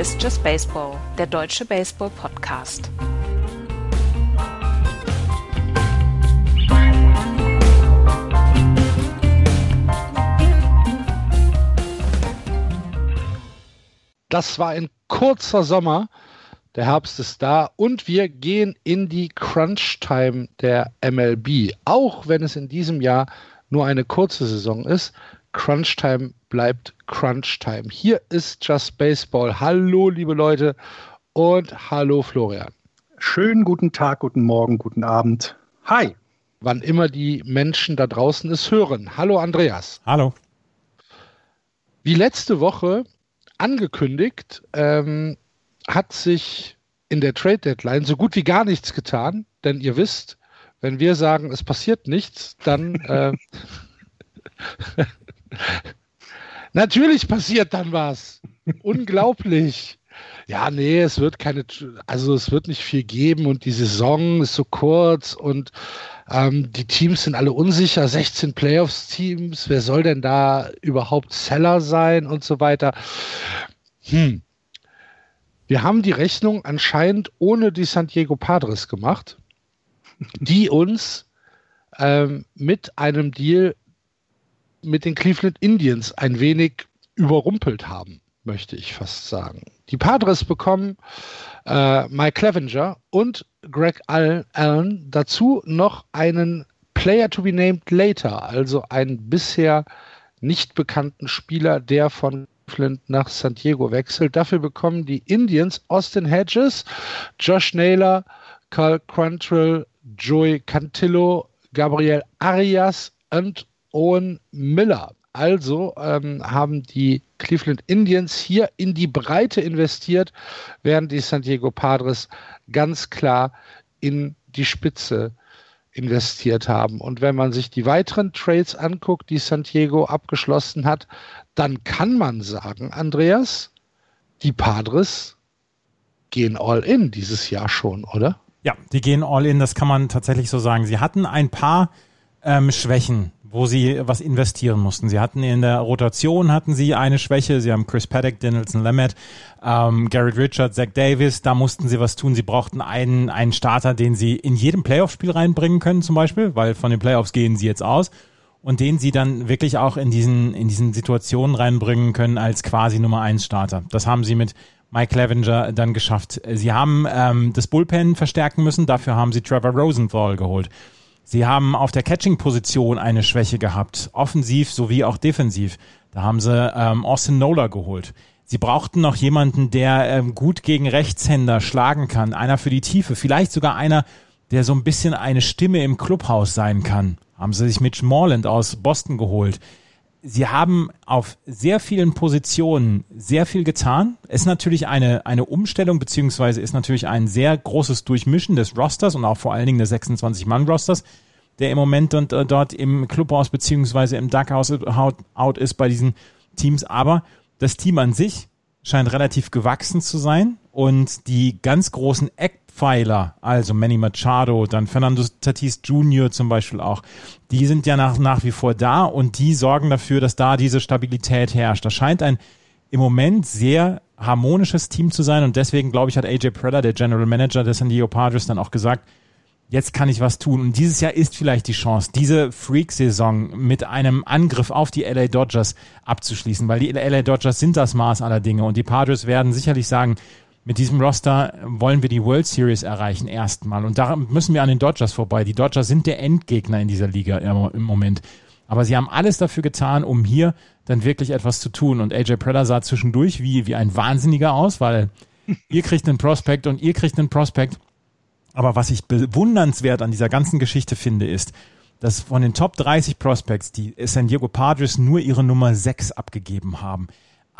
Ist Just Baseball, der deutsche Baseball-Podcast. Das war ein kurzer Sommer. Der Herbst ist da und wir gehen in die Crunch-Time der MLB. Auch wenn es in diesem Jahr nur eine kurze Saison ist, Crunch-Time bleibt Crunch-Time. Hier ist Just Baseball. Hallo, liebe Leute und hallo, Florian. Schönen guten Tag, guten Morgen, guten Abend. Hi. Wann immer die Menschen da draußen es hören. Hallo, Andreas. Hallo. Wie letzte Woche angekündigt, ähm, hat sich in der Trade Deadline so gut wie gar nichts getan, denn ihr wisst, wenn wir sagen, es passiert nichts, dann äh, natürlich passiert dann was. Unglaublich. Ja, nee, es wird keine, also es wird nicht viel geben und die Saison ist so kurz und ähm, die Teams sind alle unsicher, 16 Playoffs-Teams, wer soll denn da überhaupt Seller sein und so weiter. Hm. Wir haben die Rechnung anscheinend ohne die San Diego Padres gemacht, die uns ähm, mit einem Deal mit den Cleveland Indians ein wenig überrumpelt haben, möchte ich fast sagen. Die Padres bekommen äh, Mike Clevenger und Greg Allen, dazu noch einen Player to be named later, also einen bisher nicht bekannten Spieler, der von Cleveland nach San Diego wechselt. Dafür bekommen die Indians Austin Hedges, Josh Naylor, Carl Quantrill, Joey Cantillo, Gabriel Arias und Owen Miller. Also ähm, haben die Cleveland Indians hier in die Breite investiert, während die San Diego Padres ganz klar in die Spitze investiert haben. Und wenn man sich die weiteren Trades anguckt, die San Diego abgeschlossen hat, dann kann man sagen, Andreas, die Padres gehen all in dieses Jahr schon, oder? Ja, die gehen all in, das kann man tatsächlich so sagen. Sie hatten ein paar ähm, Schwächen wo sie was investieren mussten. Sie hatten in der Rotation hatten sie eine Schwäche. Sie haben Chris Paddock, Danielson Lamet, ähm, Garrett Richards, Zach Davis. Da mussten sie was tun. Sie brauchten einen, einen Starter, den sie in jedem Playoff-Spiel reinbringen können, zum Beispiel, weil von den Playoffs gehen sie jetzt aus und den sie dann wirklich auch in diesen, in diesen Situationen reinbringen können als quasi Nummer eins Starter. Das haben sie mit Mike Clevenger dann geschafft. Sie haben ähm, das Bullpen verstärken müssen. Dafür haben sie Trevor Rosenthal geholt. Sie haben auf der Catching-Position eine Schwäche gehabt, offensiv sowie auch defensiv. Da haben sie ähm, Austin Nola geholt. Sie brauchten noch jemanden, der ähm, gut gegen Rechtshänder schlagen kann, einer für die Tiefe, vielleicht sogar einer, der so ein bisschen eine Stimme im Clubhaus sein kann. Haben sie sich Mitch Morland aus Boston geholt sie haben auf sehr vielen Positionen sehr viel getan. Ist natürlich eine, eine Umstellung, beziehungsweise ist natürlich ein sehr großes Durchmischen des Rosters und auch vor allen Dingen des 26-Mann-Rosters, der im Moment und, äh, dort im Clubhaus beziehungsweise im Duckhouse out ist bei diesen Teams. Aber das Team an sich scheint relativ gewachsen zu sein und die ganz großen Eckpfeiler, also Manny Machado, dann Fernando Tatis Jr. zum Beispiel auch, die sind ja nach, nach wie vor da und die sorgen dafür, dass da diese Stabilität herrscht. Das scheint ein im Moment sehr harmonisches Team zu sein und deswegen glaube ich hat AJ Preller, der General Manager der San Diego Padres, dann auch gesagt, jetzt kann ich was tun. Und dieses Jahr ist vielleicht die Chance, diese Freak-Saison mit einem Angriff auf die LA Dodgers abzuschließen, weil die LA Dodgers sind das Maß aller Dinge und die Padres werden sicherlich sagen, mit diesem Roster wollen wir die World Series erreichen erstmal und da müssen wir an den Dodgers vorbei. Die Dodgers sind der Endgegner in dieser Liga im Moment. Aber sie haben alles dafür getan, um hier dann wirklich etwas zu tun. Und AJ Preller sah zwischendurch wie, wie ein Wahnsinniger aus, weil ihr kriegt einen Prospect und ihr kriegt einen Prospect aber was ich bewundernswert an dieser ganzen Geschichte finde, ist, dass von den Top 30 Prospects die San Diego Padres nur ihre Nummer 6 abgegeben haben.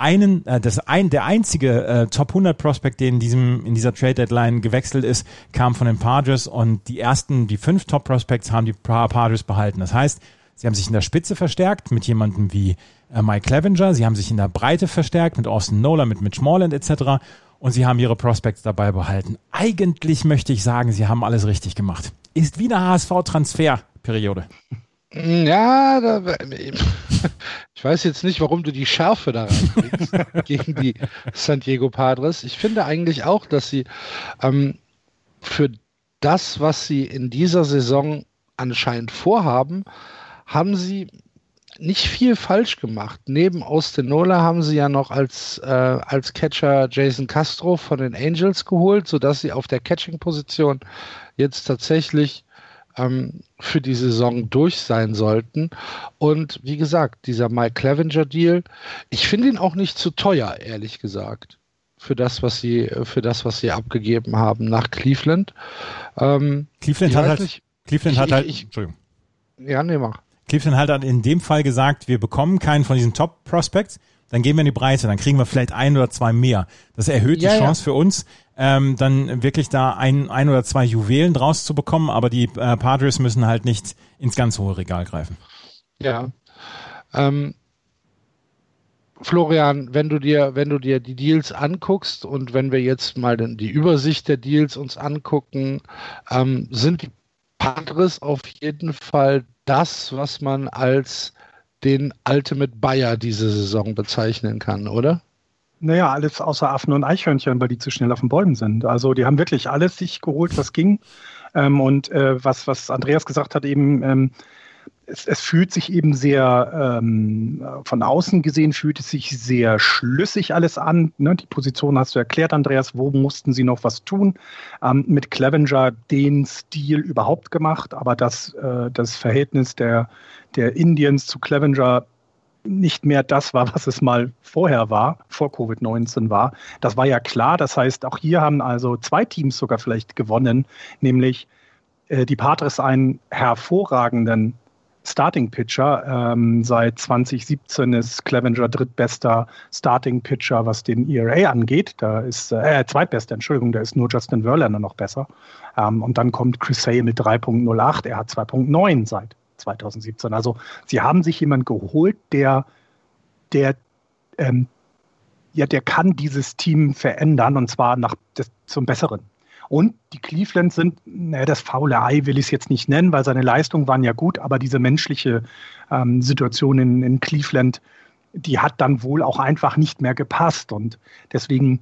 Einen, äh, das ein, der einzige äh, Top 100 Prospect, der in diesem in dieser Trade Deadline gewechselt ist, kam von den Padres und die ersten, die fünf Top Prospects haben die Padres behalten. Das heißt, sie haben sich in der Spitze verstärkt mit jemandem wie äh, Mike Clevenger, sie haben sich in der Breite verstärkt mit Austin Nola, mit Mitch Morland etc und sie haben ihre Prospects dabei behalten. Eigentlich möchte ich sagen, sie haben alles richtig gemacht. Ist wieder HSV-Transferperiode. Ja, da, Ich weiß jetzt nicht, warum du die Schärfe da reinbringst gegen die San Diego Padres. Ich finde eigentlich auch, dass sie ähm, für das, was sie in dieser Saison anscheinend vorhaben, haben sie nicht viel falsch gemacht. Neben Austin Nola haben sie ja noch als, äh, als Catcher Jason Castro von den Angels geholt, sodass sie auf der Catching-Position jetzt tatsächlich ähm, für die Saison durch sein sollten. Und wie gesagt, dieser Mike Clevenger-Deal, ich finde ihn auch nicht zu teuer, ehrlich gesagt für das, was sie, für das, was sie abgegeben haben nach Cleveland. Ähm, Cleveland hat halt, nicht, Cleveland ich, hat halt, ich, Entschuldigung. Ja, nee, mach. Cleveland hat dann in dem Fall gesagt, wir bekommen keinen von diesen Top Prospects, dann gehen wir in die Breite, dann kriegen wir vielleicht ein oder zwei mehr. Das erhöht ja, die Chance ja. für uns, ähm, dann wirklich da ein, ein oder zwei Juwelen draus zu bekommen, aber die äh, Padres müssen halt nicht ins ganz hohe Regal greifen. Ja. Ähm, Florian, wenn du dir, wenn du dir die Deals anguckst und wenn wir jetzt mal die Übersicht der Deals uns angucken, ähm, sind die Padres auf jeden Fall das, was man als den Ultimate Buyer diese Saison bezeichnen kann, oder? Naja, alles außer Affen und Eichhörnchen, weil die zu schnell auf den Bäumen sind. Also die haben wirklich alles sich geholt, was ging. Ähm, und äh, was, was Andreas gesagt hat, eben, ähm, es, es, fühlt sich eben sehr, ähm, von außen gesehen, fühlt es sich sehr schlüssig alles an. Ne? Die Position hast du erklärt, Andreas, wo mussten sie noch was tun? Ähm, mit Clevenger den Stil überhaupt gemacht, aber das, äh, das Verhältnis der, der Indians zu Clevenger nicht mehr das war, was es mal vorher war, vor Covid-19 war. Das war ja klar. Das heißt, auch hier haben also zwei Teams sogar vielleicht gewonnen, nämlich äh, die Patres einen hervorragenden Starting Pitcher. Ähm, seit 2017 ist Clevenger drittbester Starting Pitcher, was den ERA angeht. Da ist äh, zweitbester, Entschuldigung, da ist nur Justin Verlander noch besser. Ähm, und dann kommt Chris Hay mit 3.08. Er hat 2.9 seit 2017. Also sie haben sich jemand geholt, der, der ähm, ja, der kann dieses Team verändern und zwar nach des, zum Besseren. Und die Cleveland sind, naja, das faule Ei will ich es jetzt nicht nennen, weil seine Leistungen waren ja gut, aber diese menschliche ähm, Situation in, in Cleveland, die hat dann wohl auch einfach nicht mehr gepasst. Und deswegen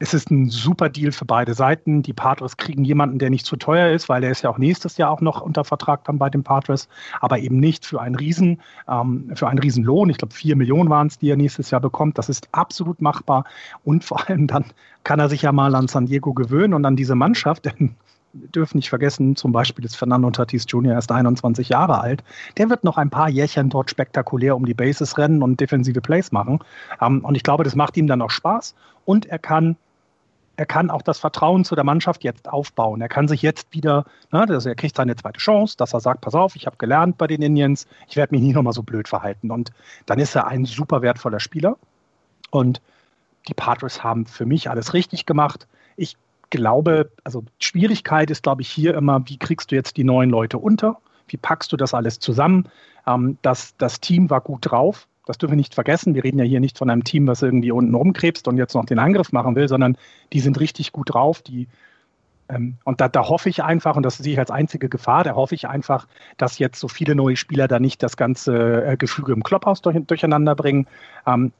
es ist ein super Deal für beide Seiten. Die Padres kriegen jemanden, der nicht zu teuer ist, weil er ist ja auch nächstes Jahr auch noch unter Vertrag dann bei den Padres, aber eben nicht für einen Riesen, ähm, für einen Riesenlohn. Ich glaube, vier Millionen waren es, die er nächstes Jahr bekommt. Das ist absolut machbar. Und vor allem dann kann er sich ja mal an San Diego gewöhnen und an diese Mannschaft, denn dürfen nicht vergessen, zum Beispiel ist Fernando Tatis Jr. erst 21 Jahre alt. Der wird noch ein paar Jährchen dort spektakulär um die Bases rennen und defensive Plays machen. Ähm, und ich glaube, das macht ihm dann auch Spaß. Und er kann er kann auch das Vertrauen zu der Mannschaft jetzt aufbauen. Er kann sich jetzt wieder, ne, also er kriegt seine zweite Chance, dass er sagt, pass auf, ich habe gelernt bei den Indians, ich werde mich nie nochmal so blöd verhalten. Und dann ist er ein super wertvoller Spieler. Und die Padres haben für mich alles richtig gemacht. Ich glaube, also Schwierigkeit ist, glaube ich, hier immer, wie kriegst du jetzt die neuen Leute unter? Wie packst du das alles zusammen? Ähm, das, das Team war gut drauf. Das dürfen wir nicht vergessen. Wir reden ja hier nicht von einem Team, was irgendwie unten rumkrebst und jetzt noch den Angriff machen will, sondern die sind richtig gut drauf. Die, ähm, und da, da hoffe ich einfach, und das sehe ich als einzige Gefahr, da hoffe ich einfach, dass jetzt so viele neue Spieler da nicht das ganze äh, Gefüge im Klopphaus durch, durcheinander bringen. Ähm,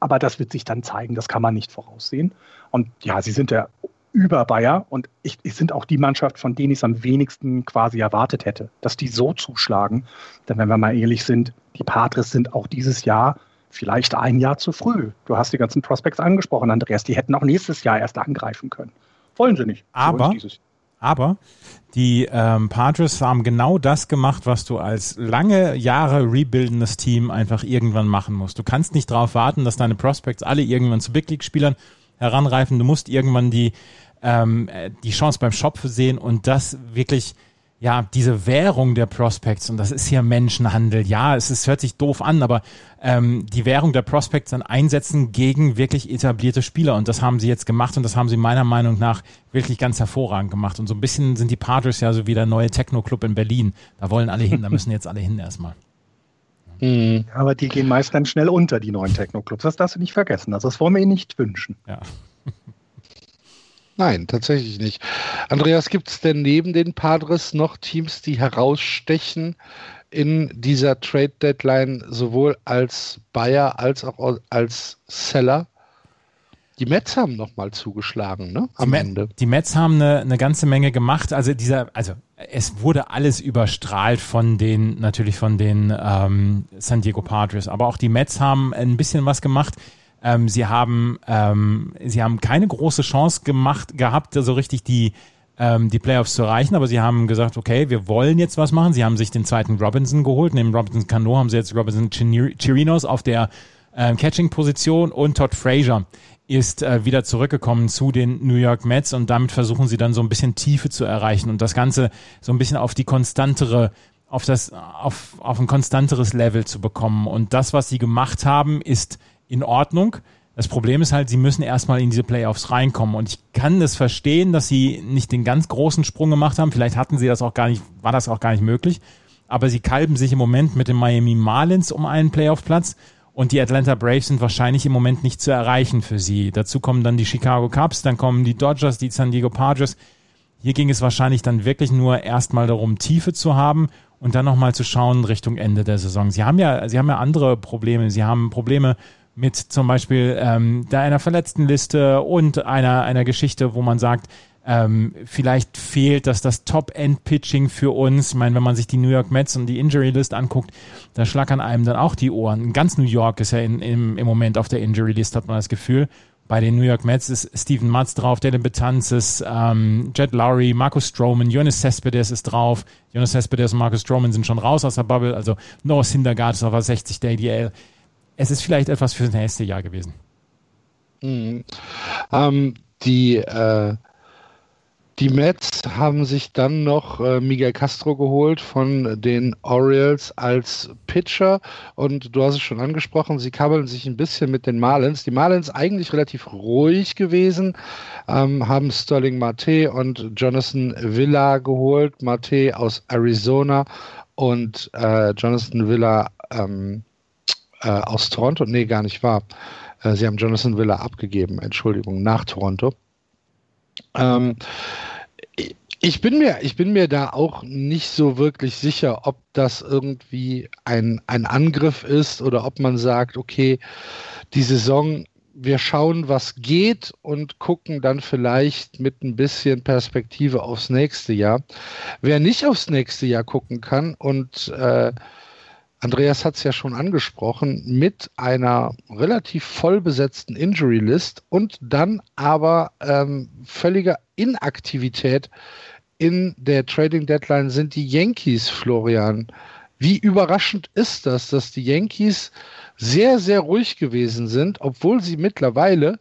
aber das wird sich dann zeigen, das kann man nicht voraussehen. Und ja, sie sind der über Bayer und ich, ich sind auch die Mannschaft, von denen ich es am wenigsten quasi erwartet hätte, dass die so zuschlagen. Denn wenn wir mal ehrlich sind, die Patres sind auch dieses Jahr vielleicht ein Jahr zu früh. Du hast die ganzen Prospects angesprochen, Andreas. Die hätten auch nächstes Jahr erst angreifen können. Wollen sie nicht. Aber, aber die ähm, Padres haben genau das gemacht, was du als lange Jahre rebuildendes Team einfach irgendwann machen musst. Du kannst nicht darauf warten, dass deine Prospects alle irgendwann zu Big League-Spielern heranreifen. Du musst irgendwann die ähm, die Chance beim Shop sehen und das wirklich ja, diese Währung der Prospects, und das ist hier Menschenhandel, ja, es ist, hört sich doof an, aber ähm, die Währung der Prospects dann einsetzen gegen wirklich etablierte Spieler. Und das haben sie jetzt gemacht und das haben sie meiner Meinung nach wirklich ganz hervorragend gemacht. Und so ein bisschen sind die Padres ja so wie der neue Techno-Club in Berlin. Da wollen alle hin, da müssen jetzt alle hin erstmal. Mhm. Aber die gehen meist dann schnell unter, die neuen Techno-Clubs. Das darfst du nicht vergessen. Also das wollen wir ihnen nicht wünschen. Ja. Nein, tatsächlich nicht. Andreas, gibt es denn neben den Padres noch Teams, die herausstechen in dieser Trade Deadline sowohl als Buyer als auch als Seller. Die Mets haben nochmal zugeschlagen, ne? Am die Ende. Die Mets haben eine, eine ganze Menge gemacht. Also dieser, also es wurde alles überstrahlt von den, natürlich von den ähm, San Diego Padres. Aber auch die Mets haben ein bisschen was gemacht. Ähm, sie haben, ähm, sie haben keine große Chance gemacht gehabt, so richtig die ähm, die Playoffs zu erreichen, aber sie haben gesagt, okay, wir wollen jetzt was machen. Sie haben sich den zweiten Robinson geholt. Neben Robinson Cano haben sie jetzt Robinson Chirinos auf der äh, Catching-Position und Todd Frazier ist äh, wieder zurückgekommen zu den New York Mets und damit versuchen sie dann so ein bisschen Tiefe zu erreichen und das Ganze so ein bisschen auf die konstantere auf das auf auf ein konstanteres Level zu bekommen und das was sie gemacht haben ist in Ordnung das Problem ist halt, sie müssen erstmal in diese Playoffs reinkommen. Und ich kann das verstehen, dass sie nicht den ganz großen Sprung gemacht haben. Vielleicht hatten sie das auch gar nicht, war das auch gar nicht möglich. Aber sie kalben sich im Moment mit den Miami Marlins um einen Playoff-Platz. Und die Atlanta Braves sind wahrscheinlich im Moment nicht zu erreichen für sie. Dazu kommen dann die Chicago Cubs, dann kommen die Dodgers, die San Diego Padres. Hier ging es wahrscheinlich dann wirklich nur erstmal darum, Tiefe zu haben und dann nochmal zu schauen Richtung Ende der Saison. Sie haben ja, sie haben ja andere Probleme. Sie haben Probleme mit zum Beispiel ähm, einer Verletztenliste und einer, einer Geschichte, wo man sagt, ähm, vielleicht fehlt das das Top-End-Pitching für uns. Ich meine, wenn man sich die New York Mets und die Injury-List anguckt, da schlackern einem dann auch die Ohren. Ganz New York ist ja in, im, im Moment auf der Injury-List, hat man das Gefühl. Bei den New York Mets ist Steven Matz drauf, Dylan Betances, ähm, Jet Lowry, Marcus Stroman, Jonas Cespedes ist drauf. Jonas Cespedes und Marcus Stroman sind schon raus aus der Bubble. Also Noah Syndergaard ist auf der 60 der ADL es ist vielleicht etwas fürs nächste Jahr gewesen. Mhm. Ähm, die, äh, die Mets haben sich dann noch äh, Miguel Castro geholt von den Orioles als Pitcher und du hast es schon angesprochen, sie kabbeln sich ein bisschen mit den Marlins. Die Marlins eigentlich relativ ruhig gewesen, ähm, haben Sterling Marte und Jonathan Villa geholt. Marte aus Arizona und äh, Jonathan Villa ähm, äh, aus Toronto. Nee, gar nicht wahr. Äh, sie haben Jonathan Villa abgegeben, Entschuldigung, nach Toronto. Ähm, ich bin mir, ich bin mir da auch nicht so wirklich sicher, ob das irgendwie ein, ein Angriff ist oder ob man sagt, okay, die Saison, wir schauen, was geht und gucken dann vielleicht mit ein bisschen Perspektive aufs nächste Jahr. Wer nicht aufs nächste Jahr gucken kann und äh, Andreas hat es ja schon angesprochen, mit einer relativ voll besetzten Injury List und dann aber ähm, völliger Inaktivität in der Trading Deadline sind die Yankees, Florian. Wie überraschend ist das, dass die Yankees sehr, sehr ruhig gewesen sind, obwohl sie mittlerweile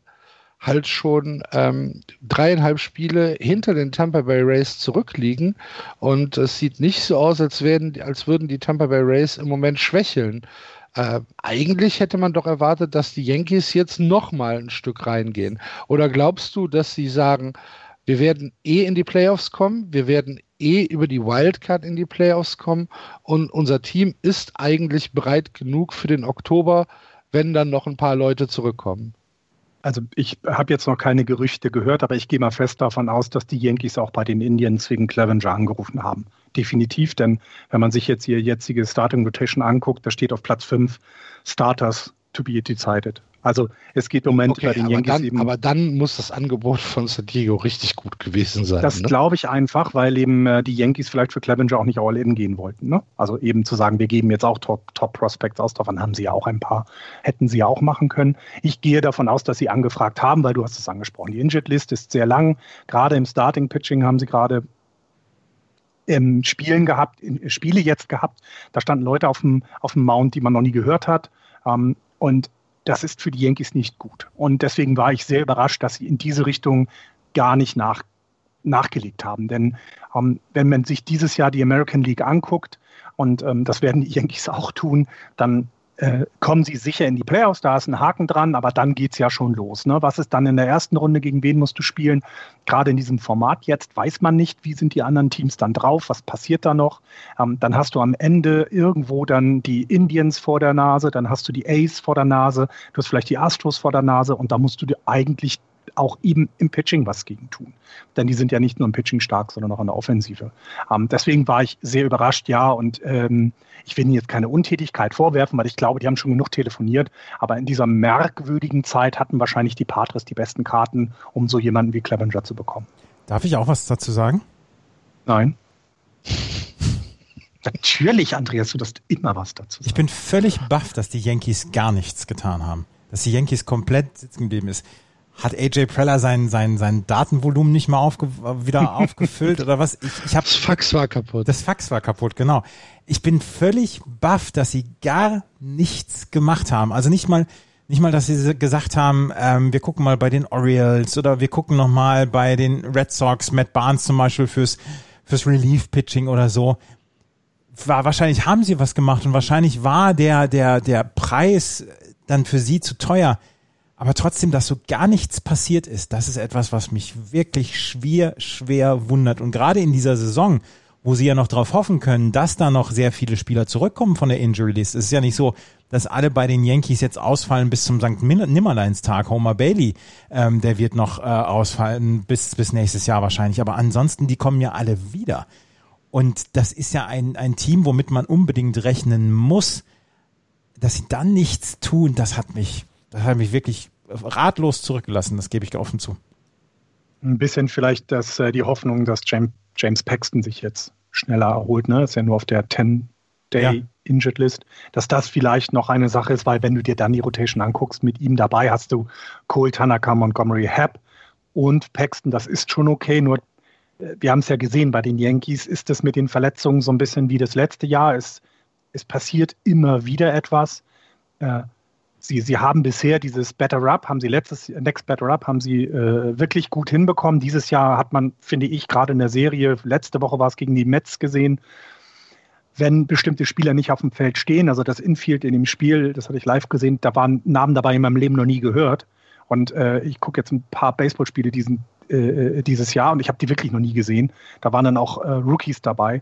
halt schon ähm, dreieinhalb Spiele hinter den Tampa Bay Rays zurückliegen. Und es sieht nicht so aus, als, werden, als würden die Tampa Bay Rays im Moment schwächeln. Äh, eigentlich hätte man doch erwartet, dass die Yankees jetzt noch mal ein Stück reingehen. Oder glaubst du, dass sie sagen, wir werden eh in die Playoffs kommen, wir werden eh über die Wildcard in die Playoffs kommen und unser Team ist eigentlich bereit genug für den Oktober, wenn dann noch ein paar Leute zurückkommen? Also ich habe jetzt noch keine Gerüchte gehört, aber ich gehe mal fest davon aus, dass die Yankees auch bei den Indians wegen Clevenger angerufen haben. Definitiv, denn wenn man sich jetzt ihr jetzige Starting Rotation anguckt, da steht auf Platz 5 Starters to be decided. Also es geht im Moment okay, bei den Yankees dann, eben. Aber dann muss das Angebot von San Diego richtig gut gewesen sein. Das ne? glaube ich einfach, weil eben äh, die Yankees vielleicht für Clevenger auch nicht all in gehen wollten. Ne? Also eben zu sagen, wir geben jetzt auch Top, Top aus, davon haben sie ja auch ein paar, hätten sie ja auch machen können. Ich gehe davon aus, dass sie angefragt haben, weil du hast es angesprochen. Die Injured List ist sehr lang. Gerade im Starting Pitching haben sie gerade ähm, Spielen gehabt, Spiele jetzt gehabt. Da standen Leute auf dem, auf dem Mount, die man noch nie gehört hat. Ähm, und das ist für die Yankees nicht gut. Und deswegen war ich sehr überrascht, dass sie in diese Richtung gar nicht nach, nachgelegt haben. Denn ähm, wenn man sich dieses Jahr die American League anguckt, und ähm, das werden die Yankees auch tun, dann äh, kommen sie sicher in die Playoffs, da ist ein Haken dran, aber dann geht es ja schon los. Ne? Was ist dann in der ersten Runde, gegen wen musst du spielen? Gerade in diesem Format jetzt weiß man nicht, wie sind die anderen Teams dann drauf, was passiert da noch. Ähm, dann hast du am Ende irgendwo dann die Indians vor der Nase, dann hast du die Ace vor der Nase, du hast vielleicht die Astros vor der Nase und da musst du dir eigentlich auch eben im Pitching was gegen tun. Denn die sind ja nicht nur im Pitching stark, sondern auch in der Offensive. Ähm, deswegen war ich sehr überrascht, ja, und ähm, ich will ihnen jetzt keine Untätigkeit vorwerfen, weil ich glaube, die haben schon genug telefoniert. Aber in dieser merkwürdigen Zeit hatten wahrscheinlich die Patres die besten Karten, um so jemanden wie Clevenger zu bekommen. Darf ich auch was dazu sagen? Nein. Natürlich, Andreas, du darfst immer was dazu sagen. Ich bin völlig baff, dass die Yankees gar nichts getan haben. Dass die Yankees komplett sitzen geblieben ist. Hat AJ Preller sein, sein, sein Datenvolumen nicht mal aufge wieder aufgefüllt oder was? Ich, ich hab, das Fax war kaputt. Das Fax war kaputt, genau. Ich bin völlig baff, dass sie gar nichts gemacht haben. Also nicht mal, nicht mal, dass sie gesagt haben, ähm, wir gucken mal bei den Orioles oder wir gucken noch mal bei den Red Sox, Matt Barnes zum Beispiel fürs, fürs Relief-Pitching oder so war wahrscheinlich haben sie was gemacht und wahrscheinlich war der der der Preis dann für sie zu teuer. Aber trotzdem, dass so gar nichts passiert ist, das ist etwas, was mich wirklich schwer, schwer wundert. Und gerade in dieser Saison, wo sie ja noch darauf hoffen können, dass da noch sehr viele Spieler zurückkommen von der Injury List. Es ist ja nicht so, dass alle bei den Yankees jetzt ausfallen bis zum St. Nimmerleinstag. Homer Bailey, ähm, der wird noch äh, ausfallen bis, bis nächstes Jahr wahrscheinlich. Aber ansonsten, die kommen ja alle wieder. Und das ist ja ein, ein Team, womit man unbedingt rechnen muss. Dass sie dann nichts tun, das hat mich, das hat mich wirklich ratlos zurückgelassen, das gebe ich offen zu. Ein bisschen vielleicht dass, äh, die Hoffnung, dass James, James Paxton sich jetzt schneller erholt, ne? Ist ja nur auf der 10-Day ja. Injured List, dass das vielleicht noch eine Sache ist, weil wenn du dir dann die Rotation anguckst, mit ihm dabei hast du Cole Tanaka, Montgomery Happ und Paxton, das ist schon okay, nur wir haben es ja gesehen bei den Yankees, ist es mit den Verletzungen so ein bisschen wie das letzte Jahr. Es, es passiert immer wieder etwas. Äh, sie, sie haben bisher dieses Better Up, haben sie letztes Next Better Up, haben sie äh, wirklich gut hinbekommen. Dieses Jahr hat man, finde ich, gerade in der Serie, letzte Woche war es gegen die Mets gesehen, wenn bestimmte Spieler nicht auf dem Feld stehen, also das Infield in dem Spiel, das hatte ich live gesehen, da waren Namen dabei in meinem Leben noch nie gehört. Und äh, ich gucke jetzt ein paar Baseballspiele diesen äh, dieses Jahr und ich habe die wirklich noch nie gesehen. Da waren dann auch äh, Rookies dabei.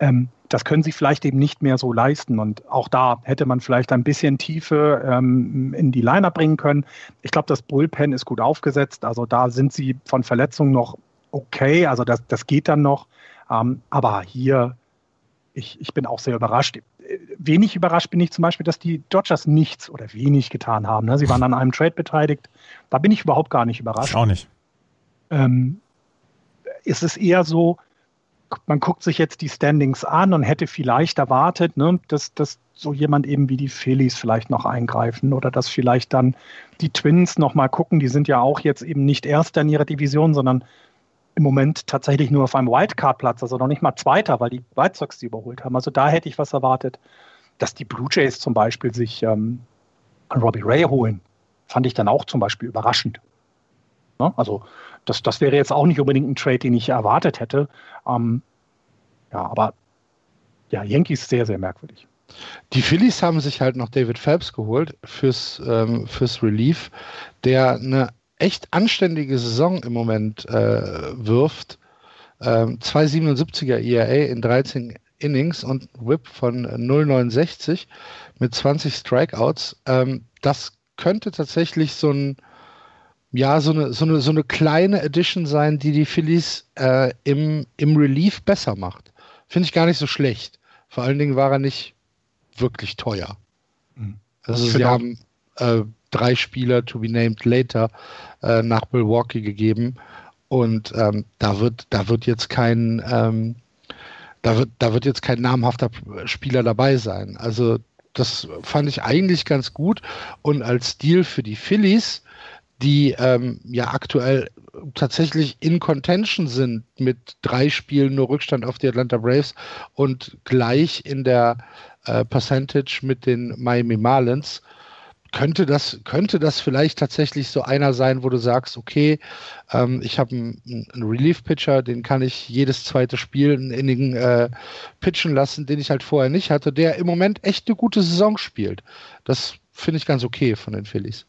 Ähm, das können sie vielleicht eben nicht mehr so leisten. Und auch da hätte man vielleicht ein bisschen Tiefe ähm, in die Liner bringen können. Ich glaube, das Bullpen ist gut aufgesetzt. Also da sind sie von Verletzungen noch okay. Also das, das geht dann noch. Ähm, aber hier, ich, ich bin auch sehr überrascht. Wenig überrascht bin ich zum Beispiel, dass die Dodgers nichts oder wenig getan haben. Ne? Sie waren an einem Trade beteiligt. Da bin ich überhaupt gar nicht überrascht. Ich auch nicht ähm, ist es eher so, man guckt sich jetzt die Standings an und hätte vielleicht erwartet, ne, dass, dass so jemand eben wie die Phillies vielleicht noch eingreifen oder dass vielleicht dann die Twins noch mal gucken. Die sind ja auch jetzt eben nicht Erster in ihrer Division, sondern im Moment tatsächlich nur auf einem Wildcard-Platz, also noch nicht mal Zweiter, weil die White Sox die überholt haben. Also da hätte ich was erwartet, dass die Blue Jays zum Beispiel sich ähm, Robbie Ray holen. Fand ich dann auch zum Beispiel überraschend. Ne? Also das, das wäre jetzt auch nicht unbedingt ein Trade, den ich erwartet hätte. Ähm, ja, aber ja, Yankees sehr, sehr merkwürdig. Die Phillies haben sich halt noch David Phelps geholt fürs, ähm, fürs Relief, der eine echt anständige Saison im Moment äh, wirft. Ähm, 2,77er ERA in 13 Innings und Whip von 0,69 mit 20 Strikeouts. Ähm, das könnte tatsächlich so ein ja, so eine, so eine, so eine kleine Edition sein, die die Phillies äh, im, im Relief besser macht. Finde ich gar nicht so schlecht. Vor allen Dingen war er nicht wirklich teuer. Mhm. Also sie haben äh, drei Spieler, to be named later, äh, nach Milwaukee gegeben. Und ähm, da wird, da wird jetzt kein, ähm, da wird, da wird jetzt kein namhafter Spieler dabei sein. Also das fand ich eigentlich ganz gut. Und als Deal für die Phillies die ähm, ja aktuell tatsächlich in Contention sind mit drei Spielen nur Rückstand auf die Atlanta Braves und gleich in der äh, Percentage mit den Miami Marlins. Könnte das, könnte das vielleicht tatsächlich so einer sein, wo du sagst, okay, ähm, ich habe einen, einen Relief-Pitcher, den kann ich jedes zweite Spiel in Inning äh, pitchen lassen, den ich halt vorher nicht hatte, der im Moment echt eine gute Saison spielt. Das finde ich ganz okay von den Phillies.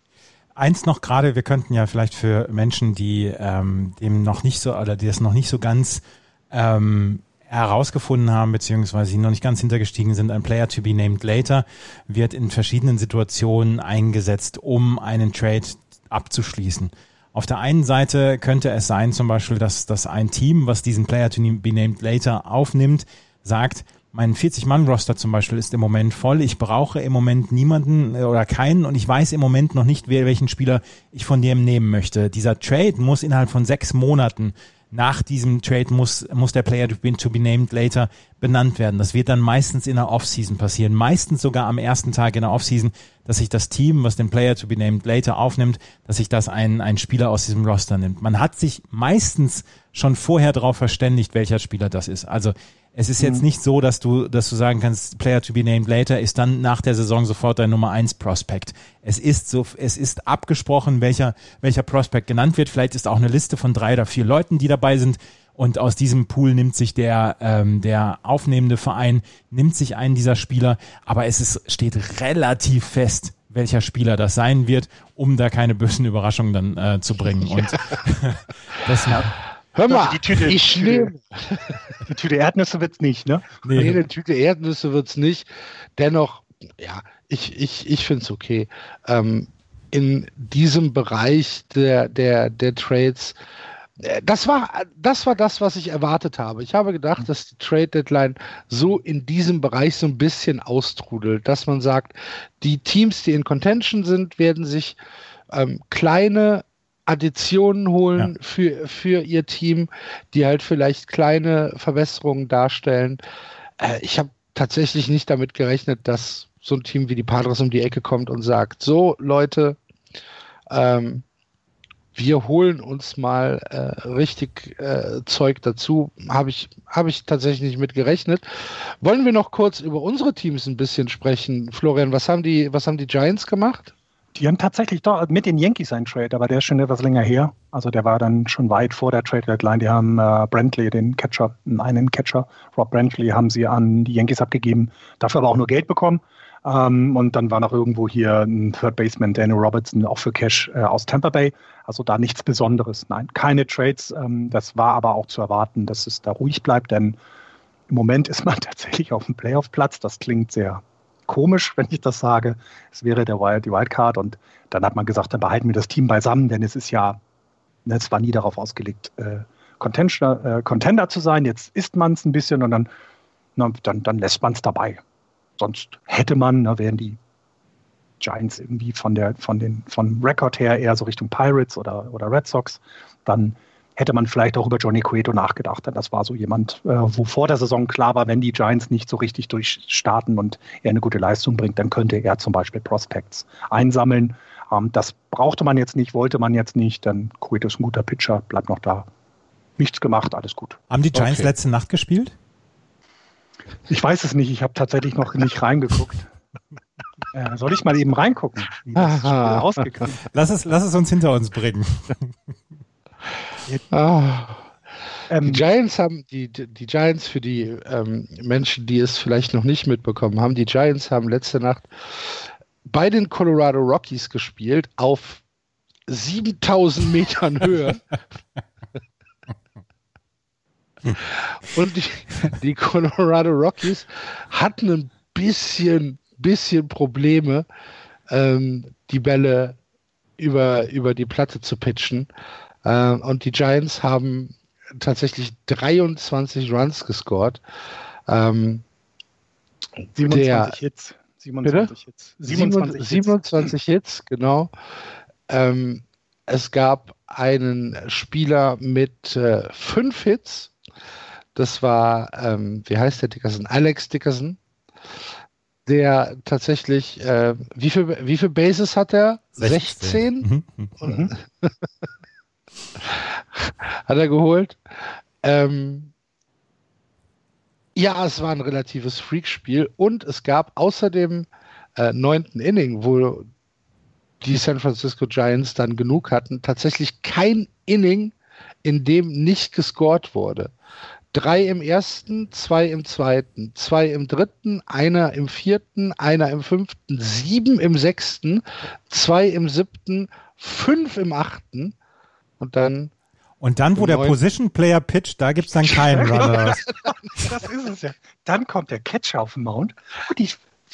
Eins noch gerade, wir könnten ja vielleicht für Menschen, die ähm, dem noch nicht so oder die das noch nicht so ganz ähm, herausgefunden haben, beziehungsweise die noch nicht ganz hintergestiegen sind, ein Player to be named later wird in verschiedenen Situationen eingesetzt, um einen Trade abzuschließen. Auf der einen Seite könnte es sein, zum Beispiel, dass, dass ein Team, was diesen Player to be named later aufnimmt, sagt, mein 40-Mann-Roster zum Beispiel ist im Moment voll. Ich brauche im Moment niemanden äh, oder keinen und ich weiß im Moment noch nicht, wer, welchen Spieler ich von dem nehmen möchte. Dieser Trade muss innerhalb von sechs Monaten nach diesem Trade muss, muss der Player to be, to be named later benannt werden. Das wird dann meistens in der Offseason passieren. Meistens sogar am ersten Tag in der Offseason, dass sich das Team, was den Player to be named later aufnimmt, dass sich das ein, ein Spieler aus diesem Roster nimmt. Man hat sich meistens schon vorher darauf verständigt, welcher Spieler das ist. Also es ist jetzt mhm. nicht so, dass du, dass du sagen kannst, Player to be named later ist dann nach der Saison sofort dein Nummer eins Prospect. Es ist so, es ist abgesprochen, welcher, welcher Prospect genannt wird. Vielleicht ist auch eine Liste von drei oder vier Leuten, die dabei sind. Und aus diesem Pool nimmt sich der, ähm, der aufnehmende Verein, nimmt sich einen dieser Spieler. Aber es ist, steht relativ fest, welcher Spieler das sein wird, um da keine bösen Überraschungen dann äh, zu bringen. Und das, Hör mal, die Tüte, ich nehme. Die Tüte Erdnüsse wird es nicht, ne? Nee, nee eine Tüte Erdnüsse wird es nicht. Dennoch, ja, ich, ich, ich finde es okay. Ähm, in diesem Bereich der, der, der Trades, äh, das war, das war das, was ich erwartet habe. Ich habe gedacht, dass die Trade Deadline so in diesem Bereich so ein bisschen austrudelt, dass man sagt, die Teams, die in Contention sind, werden sich ähm, kleine Additionen holen ja. für, für ihr Team, die halt vielleicht kleine Verbesserungen darstellen. Äh, ich habe tatsächlich nicht damit gerechnet, dass so ein Team wie die Padres um die Ecke kommt und sagt, so Leute, ähm, wir holen uns mal äh, richtig äh, Zeug dazu. Habe ich, hab ich tatsächlich nicht mit gerechnet. Wollen wir noch kurz über unsere Teams ein bisschen sprechen? Florian, was haben die, was haben die Giants gemacht? Die haben tatsächlich doch mit den Yankees einen Trade, aber der ist schon etwas länger her. Also der war dann schon weit vor der Trade Deadline. Die haben äh, Brantley, den Catcher, einen Catcher, Rob Brantley, haben sie an die Yankees abgegeben, dafür aber auch nur Geld bekommen. Ähm, und dann war noch irgendwo hier ein Third Baseman, Daniel Robertson, auch für Cash äh, aus Tampa Bay. Also da nichts Besonderes. Nein, keine Trades. Ähm, das war aber auch zu erwarten, dass es da ruhig bleibt, denn im Moment ist man tatsächlich auf dem Playoff-Platz. Das klingt sehr komisch, wenn ich das sage. Es wäre der Wild, die Wildcard und dann hat man gesagt, dann behalten wir das Team beisammen, denn es ist ja, ne, es war nie darauf ausgelegt, äh, Contender, äh, Contender zu sein. Jetzt ist man es ein bisschen und dann, na, dann, dann lässt man es dabei. Sonst hätte man, da wären die Giants irgendwie von der, von den, von Rekord her eher so Richtung Pirates oder, oder Red Sox, dann hätte man vielleicht auch über Johnny Cueto nachgedacht. Denn das war so jemand, äh, wo vor der Saison klar war, wenn die Giants nicht so richtig durchstarten und er eine gute Leistung bringt, dann könnte er zum Beispiel Prospects einsammeln. Ähm, das brauchte man jetzt nicht, wollte man jetzt nicht. Dann Cueto ist ein guter Pitcher, bleibt noch da. Nichts gemacht, alles gut. Haben die Giants okay. letzte Nacht gespielt? Ich weiß es nicht, ich habe tatsächlich noch nicht reingeguckt. Äh, soll ich mal eben reingucken, wie das lass es, lass es uns hinter uns bringen. Ah. Ähm, die Giants haben, die, die Giants für die ähm, Menschen, die es vielleicht noch nicht mitbekommen haben, die Giants haben letzte Nacht bei den Colorado Rockies gespielt auf 7000 Metern Höhe. Und die, die Colorado Rockies hatten ein bisschen, bisschen Probleme, ähm, die Bälle über, über die Platte zu pitchen. Äh, und die Giants haben tatsächlich 23 Runs gescored. Ähm, 27 der, Hits. 27 Hits. 27, 27 Hits. genau. Ähm, es gab einen Spieler mit äh, fünf Hits. Das war, ähm, wie heißt der Dickerson? Alex Dickerson. Der tatsächlich, äh, wie viele wie viel Bases hat er? 16? 16? Mhm. hat er geholt. Ähm, ja, es war ein relatives Freakspiel und es gab außer dem äh, neunten Inning, wo die San Francisco Giants dann genug hatten, tatsächlich kein Inning, in dem nicht gescored wurde. Drei im ersten, zwei im zweiten, zwei im dritten, einer im vierten, einer im fünften, sieben im sechsten, zwei im siebten, fünf im achten und dann. Und dann, wo der Position Player pitcht, da gibt es dann keinen Runner. das ist es ja. Dann kommt der Catcher auf den Mount und die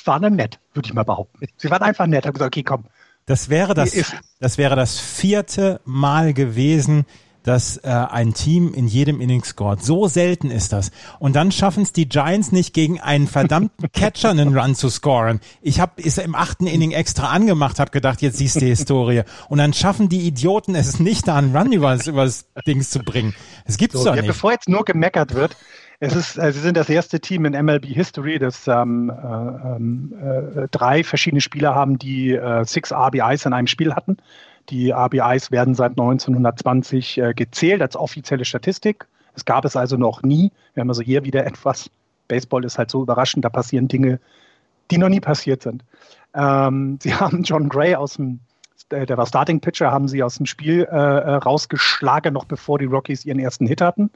waren dann nett, würde ich mal behaupten. Sie waren einfach nett, haben gesagt, okay, komm, Das wäre das, das wäre das vierte Mal gewesen, dass äh, ein Team in jedem Inning scored. So selten ist das. Und dann schaffen es die Giants nicht gegen einen verdammten Catcher einen Run zu scoren. Ich habe es im achten Inning extra angemacht, habe gedacht, jetzt siehst du die Historie. Und dann schaffen die Idioten es nicht, da einen Run übers, übers Dings zu bringen. Es gibt's so, doch nicht. bevor jetzt nur gemeckert wird, es ist, äh, sie sind das erste Team in MLB History, das ähm, äh, ähm, äh, drei verschiedene Spieler haben, die äh, six RBIs in einem Spiel hatten. Die RBIs werden seit 1920 äh, gezählt als offizielle Statistik. Es gab es also noch nie. Wir haben also hier wieder etwas. Baseball ist halt so überraschend, da passieren Dinge, die noch nie passiert sind. Ähm, sie haben John Gray aus dem, der war Starting Pitcher, haben sie aus dem Spiel äh, rausgeschlagen, noch bevor die Rockies ihren ersten Hit hatten.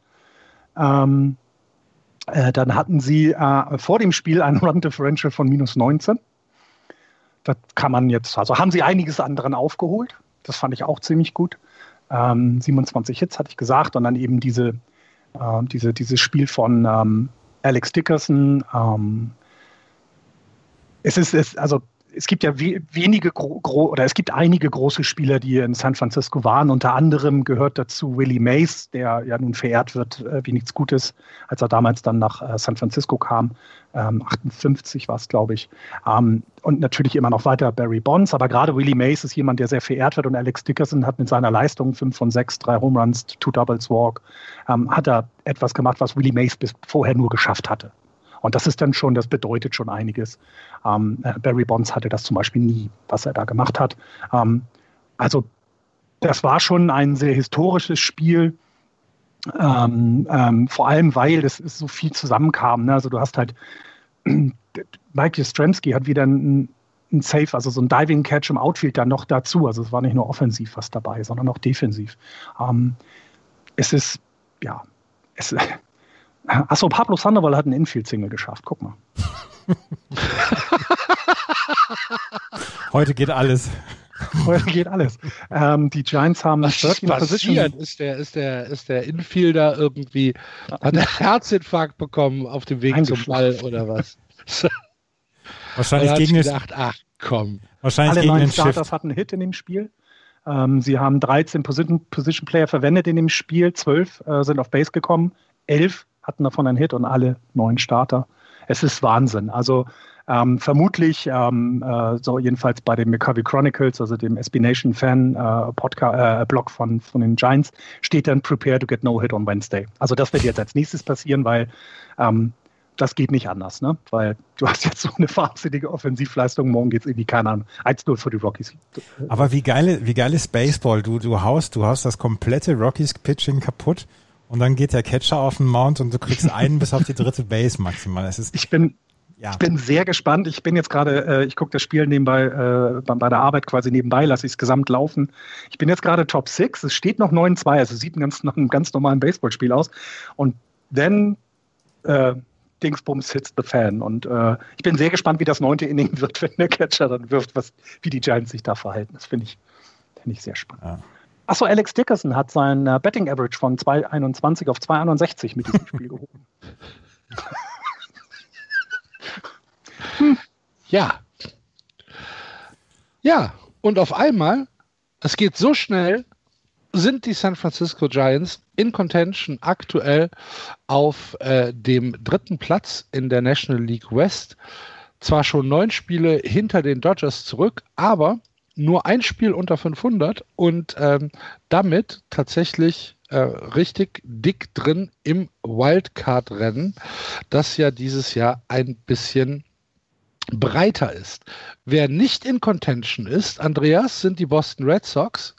Ähm, äh, dann hatten sie äh, vor dem Spiel ein Run Differential von minus 19. Das kann man jetzt, also haben sie einiges anderen aufgeholt. Das fand ich auch ziemlich gut. Ähm, 27 Hits hatte ich gesagt und dann eben diese, äh, diese, dieses Spiel von ähm, Alex Dickerson. Ähm, es ist, es, also es gibt ja wenige oder es gibt einige große Spieler, die in San Francisco waren. Unter anderem gehört dazu Willie Mays, der ja nun verehrt wird äh, wie nichts Gutes, als er damals dann nach äh, San Francisco kam. Ähm, 58 war es, glaube ich. Ähm, und natürlich immer noch weiter Barry Bonds. Aber gerade Willie Mays ist jemand, der sehr verehrt wird. Und Alex Dickerson hat mit seiner Leistung 5 von 6, 3 Home Runs, 2 Doubles Walk, ähm, hat er etwas gemacht, was Willie Mays bis vorher nur geschafft hatte. Und das ist dann schon, das bedeutet schon einiges. Ähm, äh, Barry Bonds hatte das zum Beispiel nie, was er da gemacht hat. Ähm, also das war schon ein sehr historisches Spiel. Ähm, ähm, vor allem, weil es so viel zusammenkam. Ne? Also du hast halt, Mike Jastrzemski hat wieder ein, ein Safe, also so ein Diving Catch im Outfield dann noch dazu. Also es war nicht nur offensiv was dabei, sondern auch defensiv. Ähm, es ist, ja, es, Achso, Pablo Sandoval hat einen Infield-Single geschafft. Guck mal. Heute geht alles. Heute geht alles. Ähm, die Giants haben Was 13 Position. Ist der, ist, der, ist der Infielder irgendwie, hat er Herzinfarkt bekommen auf dem Weg zum Ball oder was? Wahrscheinlich gegen gedacht, ach komm. Wahrscheinlich Alle gegen neun Starters Shift. hatten einen Hit in dem Spiel. Ähm, sie haben 13 Position, Position Player verwendet in dem Spiel, 12 äh, sind auf Base gekommen, 11 hatten davon einen Hit und alle neun Starter. Es ist Wahnsinn. Also ähm, vermutlich, ähm, äh, so jedenfalls bei den McCovey Chronicles, also dem SB Nation Fan äh, Podcast, äh, Blog von, von den Giants, steht dann Prepare to get no hit on Wednesday. Also das wird jetzt als nächstes passieren, weil ähm, das geht nicht anders, ne? Weil du hast jetzt so eine wahnsinnige Offensivleistung, morgen geht es irgendwie, keine Ahnung, 1-0 für die Rockies. Aber wie geil, wie geil ist Baseball? Du, du haust, du haust das komplette Rockies-Pitching kaputt und dann geht der Catcher auf den Mount und du kriegst einen bis auf die dritte Base maximal. Es ist, ich bin, ja. Ich bin sehr gespannt. Ich bin jetzt gerade, äh, ich gucke das Spiel nebenbei, äh, bei der Arbeit quasi nebenbei, lasse ich es gesamt laufen. Ich bin jetzt gerade Top 6. Es steht noch 9-2, also sieht ganz, nach einem ganz normalen Baseballspiel aus. Und dann äh, Dingsbums hits the fan. Und äh, ich bin sehr gespannt, wie das neunte Inning wird, wenn der Catcher dann wirft, was, wie die Giants sich da verhalten. Das finde ich, find ich sehr spannend. Ja. Achso, Alex Dickerson hat sein äh, Betting Average von 2,21 auf 2,61 mit diesem Spiel gehoben. hm. Ja. Ja, und auf einmal, es geht so schnell, sind die San Francisco Giants in Contention aktuell auf äh, dem dritten Platz in der National League West. Zwar schon neun Spiele hinter den Dodgers zurück, aber nur ein Spiel unter 500 und ähm, damit tatsächlich äh, richtig dick drin im Wildcard-Rennen, das ja dieses Jahr ein bisschen breiter ist. Wer nicht in Contention ist, Andreas, sind die Boston Red Sox,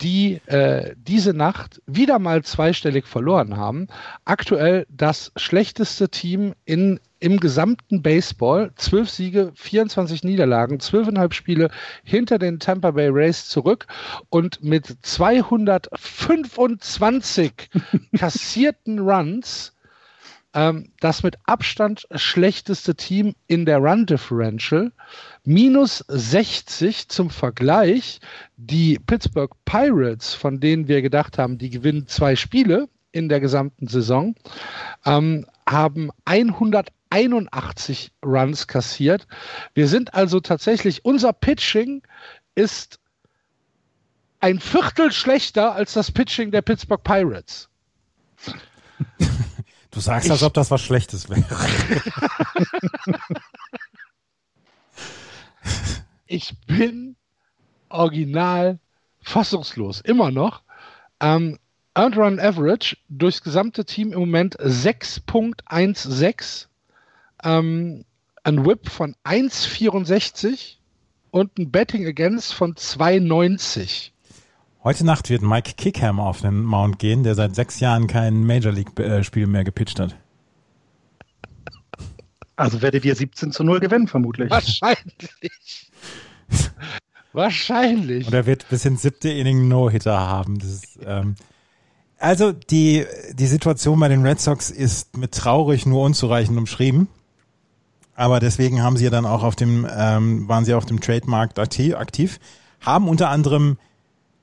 die äh, diese Nacht wieder mal zweistellig verloren haben. Aktuell das schlechteste Team in im gesamten Baseball. Zwölf Siege, 24 Niederlagen, zwölfeinhalb Spiele hinter den Tampa Bay Rays zurück und mit 225 kassierten Runs ähm, das mit Abstand schlechteste Team in der Run Differential. Minus 60 zum Vergleich. Die Pittsburgh Pirates, von denen wir gedacht haben, die gewinnen zwei Spiele in der gesamten Saison, ähm, haben 100 81 Runs kassiert. Wir sind also tatsächlich, unser Pitching ist ein Viertel schlechter als das Pitching der Pittsburgh Pirates. Du sagst, ich, als ob das was Schlechtes wäre. ich bin original fassungslos, immer noch. Ähm, Earned Run Average durchs gesamte Team im Moment 6.16. Ähm, ein Whip von 1,64 und ein Betting Against von 2,90. Heute Nacht wird Mike Kickham auf den Mount gehen, der seit sechs Jahren kein Major League-Spiel mehr gepitcht hat. Also werdet ihr 17 zu 0 gewinnen, vermutlich. Wahrscheinlich. Wahrscheinlich. Und er wird bis ins siebte Inning No-Hitter haben. Ist, ähm, also die, die Situation bei den Red Sox ist mit traurig nur unzureichend umschrieben. Aber deswegen haben sie ja dann auch auf dem, ähm, waren sie auf dem Trademark aktiv, haben unter anderem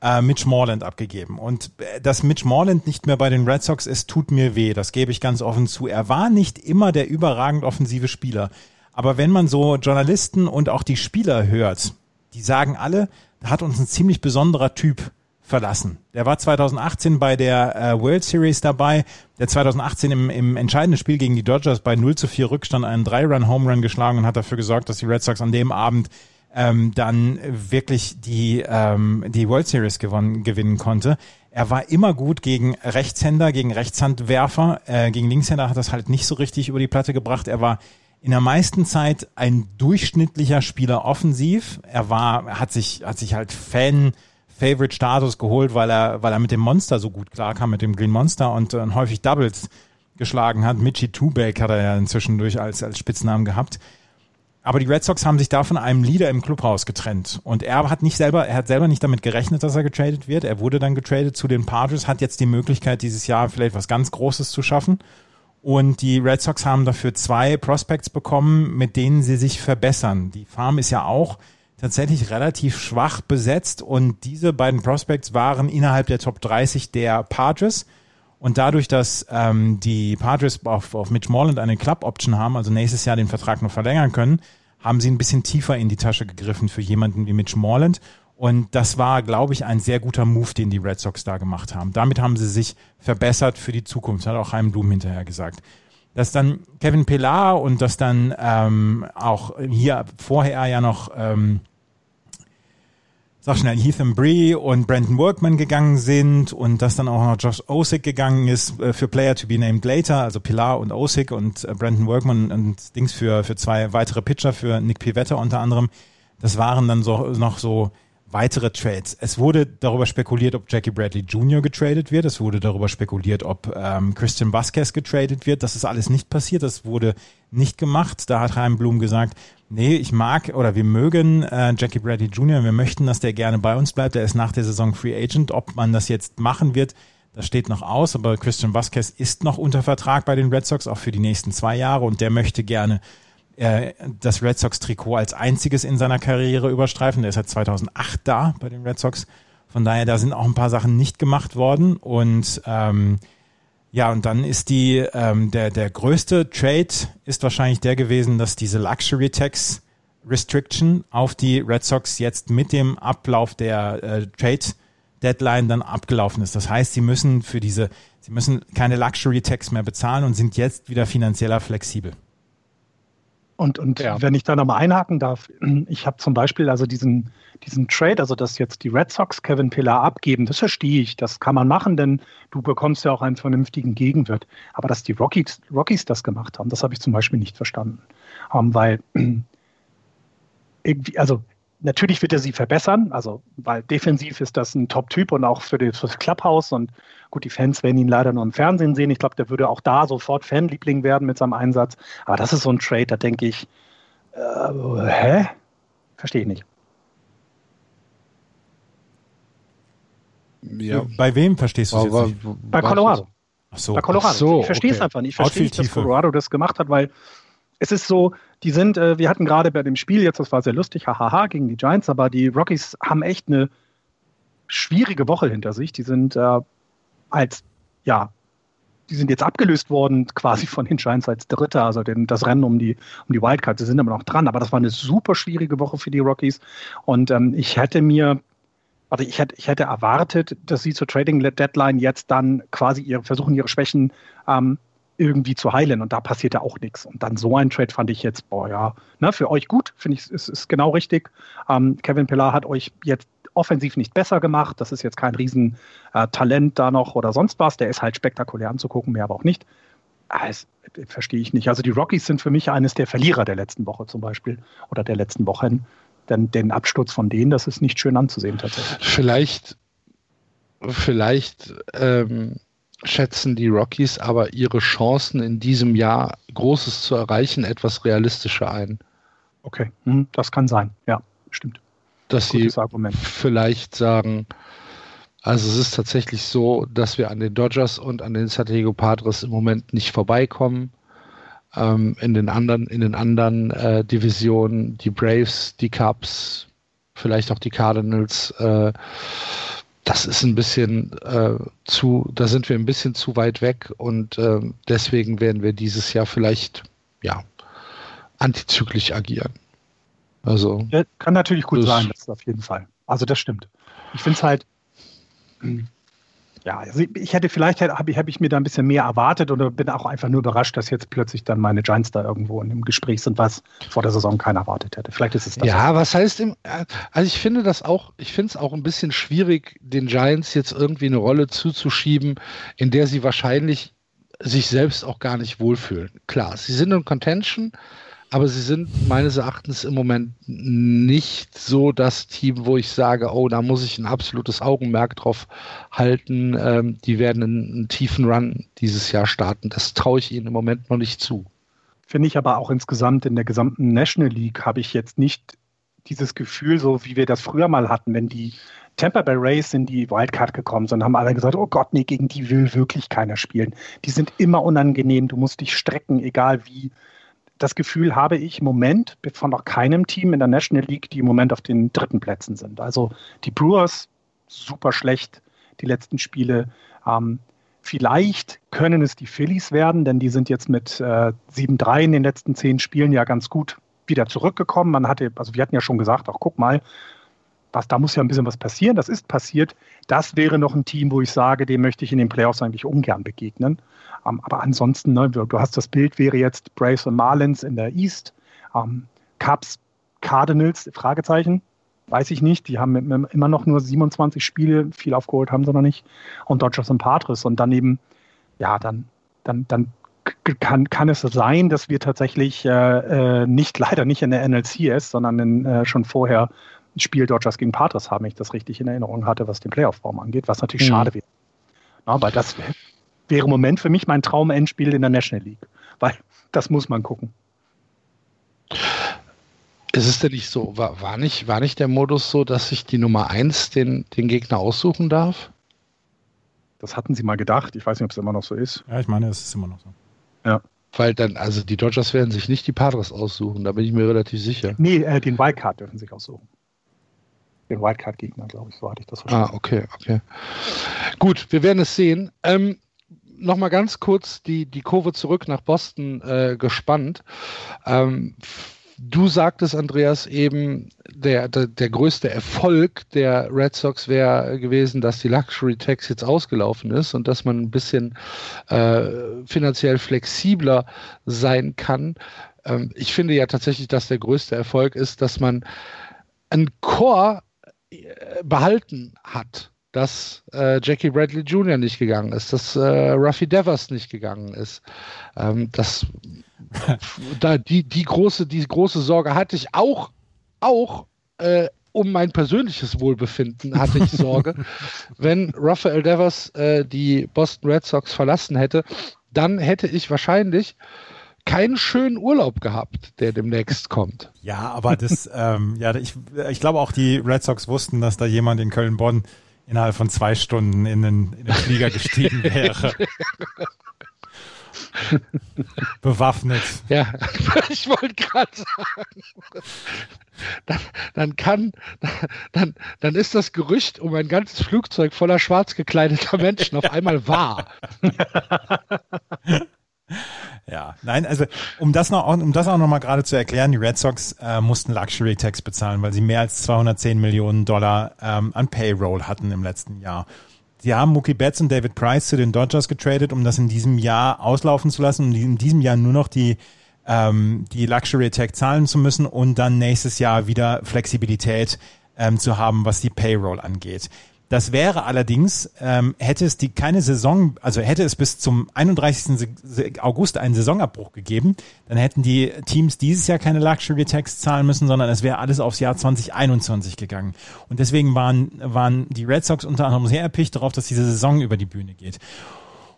äh, Mitch Morland abgegeben. Und äh, dass Mitch Morland nicht mehr bei den Red Sox ist, tut mir weh. Das gebe ich ganz offen zu. Er war nicht immer der überragend offensive Spieler. Aber wenn man so Journalisten und auch die Spieler hört, die sagen alle, da hat uns ein ziemlich besonderer Typ verlassen. Der war 2018 bei der äh, World Series dabei, der 2018 im, im entscheidenden Spiel gegen die Dodgers bei 0 zu 4 Rückstand einen Drei-Run-Home-Run geschlagen und hat dafür gesorgt, dass die Red Sox an dem Abend ähm, dann wirklich die, ähm, die World Series gewonnen, gewinnen konnte. Er war immer gut gegen Rechtshänder, gegen Rechtshandwerfer. Äh, gegen Linkshänder hat das halt nicht so richtig über die Platte gebracht. Er war in der meisten Zeit ein durchschnittlicher Spieler offensiv. Er war, hat sich, hat sich halt Fan, Favorite Status geholt, weil er, weil er mit dem Monster so gut klarkam, mit dem Green Monster und äh, häufig Doubles geschlagen hat. Mitchie Tubeck hat er ja inzwischen durch als, als Spitznamen gehabt. Aber die Red Sox haben sich da von einem Leader im Clubhaus getrennt. Und er hat nicht selber, er hat selber nicht damit gerechnet, dass er getradet wird. Er wurde dann getradet zu den Padres, hat jetzt die Möglichkeit, dieses Jahr vielleicht was ganz Großes zu schaffen. Und die Red Sox haben dafür zwei Prospects bekommen, mit denen sie sich verbessern. Die Farm ist ja auch tatsächlich relativ schwach besetzt und diese beiden Prospects waren innerhalb der Top 30 der Padres. Und dadurch, dass ähm, die Padres auf, auf Mitch Morland eine Club-Option haben, also nächstes Jahr den Vertrag noch verlängern können, haben sie ein bisschen tiefer in die Tasche gegriffen für jemanden wie Mitch Morland. Und das war, glaube ich, ein sehr guter Move, den die Red Sox da gemacht haben. Damit haben sie sich verbessert für die Zukunft, hat auch Heim Blum hinterher gesagt. Dass dann Kevin Pillar und dass dann ähm, auch hier vorher ja noch ähm, sag schnell, Ethan Bree und Brandon Workman gegangen sind und dass dann auch noch Josh Osick gegangen ist äh, für Player to be named later, also Pilar und Osick und äh, Brandon Workman und Dings für, für zwei weitere Pitcher, für Nick Pivetta unter anderem. Das waren dann so, noch so weitere Trades. Es wurde darüber spekuliert, ob Jackie Bradley Jr. getradet wird. Es wurde darüber spekuliert, ob ähm, Christian Vasquez getradet wird. Das ist alles nicht passiert. Das wurde nicht gemacht. Da hat Heim Blum gesagt, nee, ich mag oder wir mögen äh, Jackie Bradley Jr. Wir möchten, dass der gerne bei uns bleibt. Er ist nach der Saison Free Agent. Ob man das jetzt machen wird, das steht noch aus. Aber Christian Vasquez ist noch unter Vertrag bei den Red Sox, auch für die nächsten zwei Jahre. Und der möchte gerne äh, das Red Sox-Trikot als einziges in seiner Karriere überstreifen. Der ist seit 2008 da bei den Red Sox. Von daher, da sind auch ein paar Sachen nicht gemacht worden. Und ähm, ja, und dann ist die ähm, der der größte Trade ist wahrscheinlich der gewesen, dass diese Luxury Tax Restriction auf die Red Sox jetzt mit dem Ablauf der äh, Trade Deadline dann abgelaufen ist. Das heißt, sie müssen für diese sie müssen keine Luxury Tax mehr bezahlen und sind jetzt wieder finanzieller flexibel. Und, und ja. wenn ich da nochmal einhaken darf, ich habe zum Beispiel also diesen, diesen Trade, also dass jetzt die Red Sox Kevin Pillar abgeben, das verstehe ich, das kann man machen, denn du bekommst ja auch einen vernünftigen Gegenwert. Aber dass die Rockies, Rockies das gemacht haben, das habe ich zum Beispiel nicht verstanden. Um, ähm, weil irgendwie, also natürlich wird er sie verbessern, also weil defensiv ist das ein Top-Typ und auch für das, Clubhouse und gut, die Fans werden ihn leider nur im Fernsehen sehen. Ich glaube, der würde auch da sofort Fanliebling werden mit seinem Einsatz. Aber das ist so ein Trade, da denke ich, äh, hä? Verstehe ich nicht. Ja. Bei wem verstehst du es jetzt nicht? Bei Colorado. Ach so. Bei Colorado. So, ich verstehe es okay. einfach nicht. Ich verstehe nicht, dass Colorado das gemacht hat, weil es ist so, die sind, äh, wir hatten gerade bei dem Spiel jetzt, das war sehr lustig, hahaha, gegen die Giants, aber die Rockies haben echt eine schwierige Woche hinter sich. Die sind äh, als, ja, die sind jetzt abgelöst worden, quasi von den Giants als Dritter, also den, das Rennen um die, um die Wildcard. Sie sind immer noch dran, aber das war eine super schwierige Woche für die Rockies. Und ähm, ich hätte mir, also ich hätte, ich hätte erwartet, dass sie zur Trading Deadline jetzt dann quasi ihre, versuchen, ihre Schwächen ähm, irgendwie zu heilen und da passierte auch nichts. Und dann so ein Trade fand ich jetzt, boah, ja, ne, für euch gut, finde ich, ist, ist genau richtig. Ähm, Kevin Pillar hat euch jetzt offensiv nicht besser gemacht. Das ist jetzt kein Riesentalent äh, da noch oder sonst was. Der ist halt spektakulär anzugucken, mehr aber auch nicht. Ah, das verstehe ich nicht. Also die Rockies sind für mich eines der Verlierer der letzten Woche zum Beispiel oder der letzten Wochen. Denn den Absturz von denen, das ist nicht schön anzusehen tatsächlich. Vielleicht, vielleicht ähm, schätzen die Rockies aber ihre Chancen in diesem Jahr Großes zu erreichen etwas realistischer ein. Okay, hm, das kann sein. Ja, stimmt dass sie Argument. vielleicht sagen, also es ist tatsächlich so, dass wir an den Dodgers und an den San Diego Padres im Moment nicht vorbeikommen. Ähm, in den anderen, in den anderen äh, Divisionen, die Braves, die Cubs, vielleicht auch die Cardinals, äh, das ist ein bisschen äh, zu, da sind wir ein bisschen zu weit weg und äh, deswegen werden wir dieses Jahr vielleicht ja antizyklisch agieren. Also ja, kann natürlich gut das sein, das ist auf jeden Fall. Also das stimmt. Ich finde es halt, hm, ja, also ich hätte vielleicht habe ich, hab ich mir da ein bisschen mehr erwartet oder bin auch einfach nur überrascht, dass jetzt plötzlich dann meine Giants da irgendwo in dem Gespräch sind, was vor der Saison keiner erwartet hätte. Vielleicht ist es das. Ja, was heißt im, also ich finde das auch, ich finde es auch ein bisschen schwierig, den Giants jetzt irgendwie eine Rolle zuzuschieben, in der sie wahrscheinlich sich selbst auch gar nicht wohlfühlen. Klar, sie sind in Contention, aber sie sind meines Erachtens im Moment nicht so das Team, wo ich sage, oh, da muss ich ein absolutes Augenmerk drauf halten. Ähm, die werden einen, einen, tiefen Run dieses Jahr starten. Das traue ich ihnen im Moment noch nicht zu. Finde ich aber auch insgesamt in der gesamten National League habe ich jetzt nicht dieses Gefühl, so wie wir das früher mal hatten, wenn die Tampa Bay Rays in die Wildcard gekommen sind, haben alle gesagt, oh Gott, nee, gegen die will wirklich keiner spielen. Die sind immer unangenehm, du musst dich strecken, egal wie das Gefühl habe ich im Moment von noch keinem Team in der National League, die im Moment auf den dritten Plätzen sind. Also die Brewers super schlecht, die letzten Spiele. Ähm, vielleicht können es die Phillies werden, denn die sind jetzt mit äh, 7-3 in den letzten zehn Spielen ja ganz gut wieder zurückgekommen. Man hatte, also wir hatten ja schon gesagt, auch guck mal, was, da muss ja ein bisschen was passieren. Das ist passiert. Das wäre noch ein Team, wo ich sage, dem möchte ich in den Playoffs eigentlich ungern begegnen. Ähm, aber ansonsten, ne, du, hast das Bild, wäre jetzt Braves und Marlins in der East, ähm, Cubs, Cardinals, Fragezeichen, weiß ich nicht. Die haben immer noch nur 27 Spiele, viel aufgeholt haben sie noch nicht. Und Dodgers und Padres. Und dann eben, ja, dann, dann, dann kann, kann es sein, dass wir tatsächlich äh, äh nicht, leider nicht in der NLCS, sondern in, äh, schon vorher Spiel Dodgers gegen Padres haben, wenn ich das richtig in Erinnerung hatte, was den Playoff-Baum angeht, was natürlich mhm. schade wäre. Ja, weil das wäre im Moment für mich mein Traum-Endspiel in der National League, weil das muss man gucken. Ist es denn nicht so? War, war, nicht, war nicht der Modus so, dass sich die Nummer 1 den, den Gegner aussuchen darf? Das hatten sie mal gedacht. Ich weiß nicht, ob es immer noch so ist. Ja, ich meine, es ist immer noch so. Ja. Weil dann, also die Dodgers werden sich nicht die Padres aussuchen, da bin ich mir relativ sicher. Nee, äh, den Wildcard dürfen sich aussuchen. Den Wildcard-Gegner, glaube ich, so hatte ich das verstanden. Ah, okay, okay. Gut, wir werden es sehen. Ähm, Nochmal ganz kurz die, die Kurve zurück nach Boston äh, gespannt. Ähm, du sagtest, Andreas, eben, der, der, der größte Erfolg der Red Sox wäre gewesen, dass die Luxury Tax jetzt ausgelaufen ist und dass man ein bisschen äh, finanziell flexibler sein kann. Ähm, ich finde ja tatsächlich, dass der größte Erfolg ist, dass man ein äh, behalten hat dass äh, Jackie Bradley Jr. nicht gegangen ist, dass äh, Ruffy Devers nicht gegangen ist. Ähm, das, da die, die, große, die große Sorge hatte ich auch, auch äh, um mein persönliches Wohlbefinden hatte ich Sorge. Wenn Raphael Devers äh, die Boston Red Sox verlassen hätte, dann hätte ich wahrscheinlich keinen schönen Urlaub gehabt, der demnächst kommt. Ja, aber das, ähm, ja, ich, ich glaube auch die Red Sox wussten, dass da jemand in Köln-Bonn innerhalb von zwei Stunden in den, in den Flieger gestiegen wäre. Bewaffnet. Ja, ich wollte gerade sagen. Dann, dann kann, dann, dann ist das Gerücht um ein ganzes Flugzeug voller schwarz gekleideter Menschen auf einmal wahr. Ja, nein, also um das noch, um das auch noch mal gerade zu erklären, die Red Sox äh, mussten Luxury Tax bezahlen, weil sie mehr als 210 Millionen Dollar ähm, an Payroll hatten im letzten Jahr. Sie haben Mookie Betts und David Price zu den Dodgers getradet, um das in diesem Jahr auslaufen zu lassen und in diesem Jahr nur noch die ähm, die Luxury Tax zahlen zu müssen und dann nächstes Jahr wieder Flexibilität ähm, zu haben, was die Payroll angeht. Das wäre allerdings, ähm, hätte es die keine Saison, also hätte es bis zum 31. August einen Saisonabbruch gegeben, dann hätten die Teams dieses Jahr keine Luxury Tax zahlen müssen, sondern es wäre alles aufs Jahr 2021 gegangen. Und deswegen waren, waren die Red Sox unter anderem sehr erpicht darauf, dass diese Saison über die Bühne geht.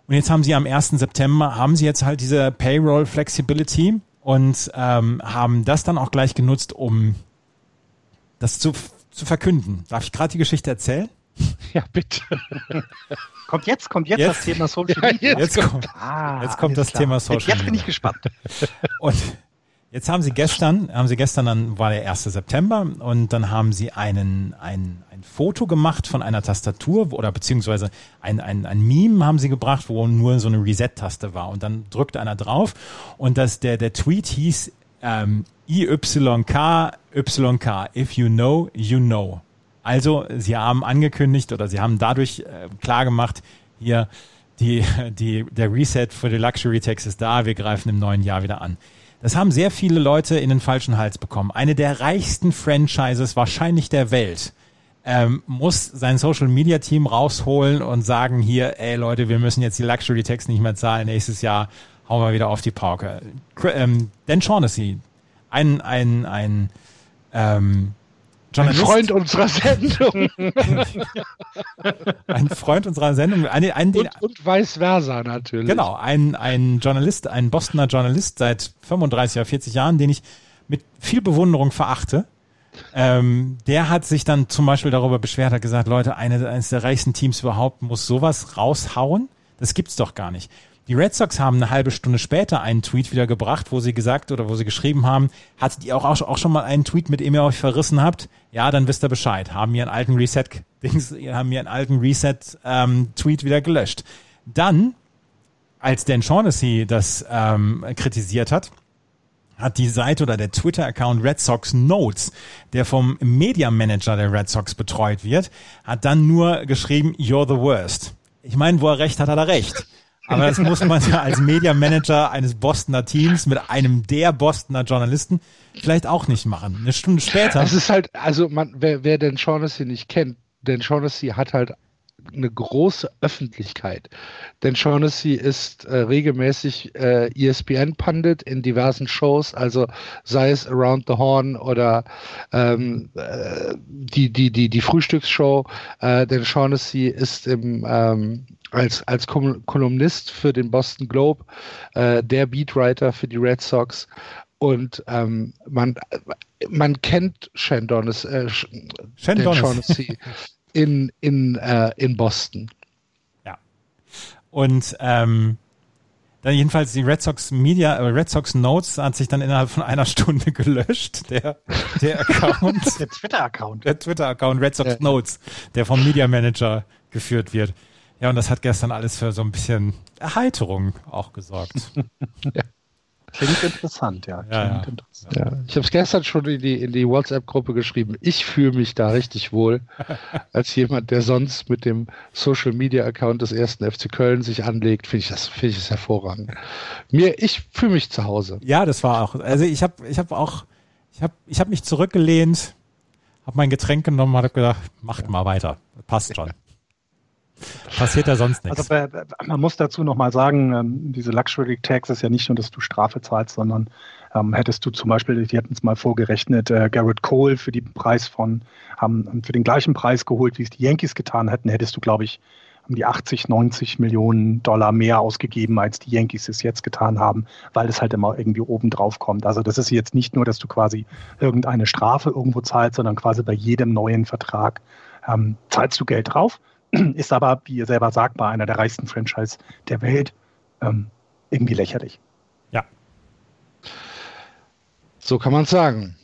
Und jetzt haben sie am 1. September, haben sie jetzt halt diese Payroll Flexibility und ähm, haben das dann auch gleich genutzt, um das zu, zu verkünden. Darf ich gerade die Geschichte erzählen? Ja, bitte. kommt jetzt, kommt jetzt, jetzt, das Thema Social Media. jetzt, jetzt kommt, ah, jetzt kommt das klar. Thema Social Media. Jetzt bin ich gespannt. Und jetzt haben sie gestern, haben sie gestern, dann war der 1. September und dann haben sie einen, ein, ein Foto gemacht von einer Tastatur oder beziehungsweise ein, ein, ein Meme haben sie gebracht, wo nur so eine Reset-Taste war und dann drückt einer drauf und das, der, der Tweet hieß ähm, IYK, YK, if you know, you know. Also, sie haben angekündigt oder sie haben dadurch äh, klargemacht, hier die, die, der Reset für die Luxury Tax ist da, wir greifen im neuen Jahr wieder an. Das haben sehr viele Leute in den falschen Hals bekommen. Eine der reichsten Franchises wahrscheinlich der Welt ähm, muss sein Social Media Team rausholen und sagen hier, ey Leute, wir müssen jetzt die Luxury Tax nicht mehr zahlen. Nächstes Jahr hauen wir wieder auf die Pauke. Ähm, Dan Shaughnessy, ein, ein, ein ähm, Journalist. Ein Freund unserer Sendung. ein Freund unserer Sendung. Ein, ein, und, und vice versa natürlich. Genau, ein, ein Journalist, ein Bostoner Journalist seit 35 oder 40 Jahren, den ich mit viel Bewunderung verachte. Ähm, der hat sich dann zum Beispiel darüber beschwert, hat gesagt, Leute, eine, eines der reichsten Teams überhaupt muss sowas raushauen. Das gibt's doch gar nicht. Die Red Sox haben eine halbe Stunde später einen Tweet wieder gebracht, wo sie gesagt oder wo sie geschrieben haben, hattet ihr auch, auch schon mal einen Tweet, mit dem ihr euch verrissen habt? Ja, dann wisst ihr Bescheid. Haben mir einen alten Reset-Dings, haben mir einen alten Reset-Tweet ähm, wieder gelöscht. Dann, als Dan Shaughnessy das ähm, kritisiert hat, hat die Seite oder der Twitter-Account Red Sox Notes, der vom Media Manager der Red Sox betreut wird, hat dann nur geschrieben, you're the worst. Ich meine, wo er recht hat, hat er recht. Aber das muss man ja als Media Manager eines Bostoner Teams mit einem der Bostoner Journalisten vielleicht auch nicht machen. Eine Stunde später. Es ist halt, also man, wer, wer den Shaughnessy nicht kennt, denn Shaughnessy hat halt eine große Öffentlichkeit. Denn Shaughnessy ist äh, regelmäßig äh, ESPN-Pundit in diversen Shows, also sei es Around the Horn oder ähm, äh, die, die, die, die Frühstücksshow. Äh, denn Shaughnessy ist im ähm, als, als Kolumnist für den Boston Globe, äh, der Beatwriter für die Red Sox. Und ähm, man, man kennt Shandonis, äh, Shaughnessy in, in, äh, in Boston. Ja. Und ähm, dann jedenfalls die Red Sox Media, äh, Red Sox Notes hat sich dann innerhalb von einer Stunde gelöscht, der, der Account. der Twitter-Account. Der Twitter-Account Red Sox ja. Notes, der vom Media Manager geführt wird. Ja, und das hat gestern alles für so ein bisschen Erheiterung auch gesorgt. ja. Klingt interessant, ja. ja, ja. Interessant. ja. Ich habe es gestern schon in die, in die WhatsApp-Gruppe geschrieben. Ich fühle mich da richtig wohl, als jemand, der sonst mit dem Social-Media-Account des ersten FC Köln sich anlegt, finde ich das finde ich das hervorragend. Mir, ich fühle mich zu Hause. Ja, das war auch. Also ich habe ich hab auch, ich habe ich hab mich zurückgelehnt, habe mein Getränk genommen, habe gedacht, macht mal weiter, passt schon. Passiert da sonst nichts. Also man muss dazu nochmal sagen, ähm, diese Luxury Tax ist ja nicht nur, dass du Strafe zahlst, sondern ähm, hättest du zum Beispiel, die hätten es mal vorgerechnet, äh, Garrett Cole für den Preis von, haben für den gleichen Preis geholt, wie es die Yankees getan hätten, hättest du, glaube ich, um die 80, 90 Millionen Dollar mehr ausgegeben, als die Yankees es jetzt getan haben, weil es halt immer irgendwie oben drauf kommt. Also das ist jetzt nicht nur, dass du quasi irgendeine Strafe irgendwo zahlst, sondern quasi bei jedem neuen Vertrag ähm, zahlst du Geld drauf ist aber, wie ihr selber sagt, bei einer der reichsten Franchise der Welt. Ähm, irgendwie lächerlich. Ja. So kann man sagen.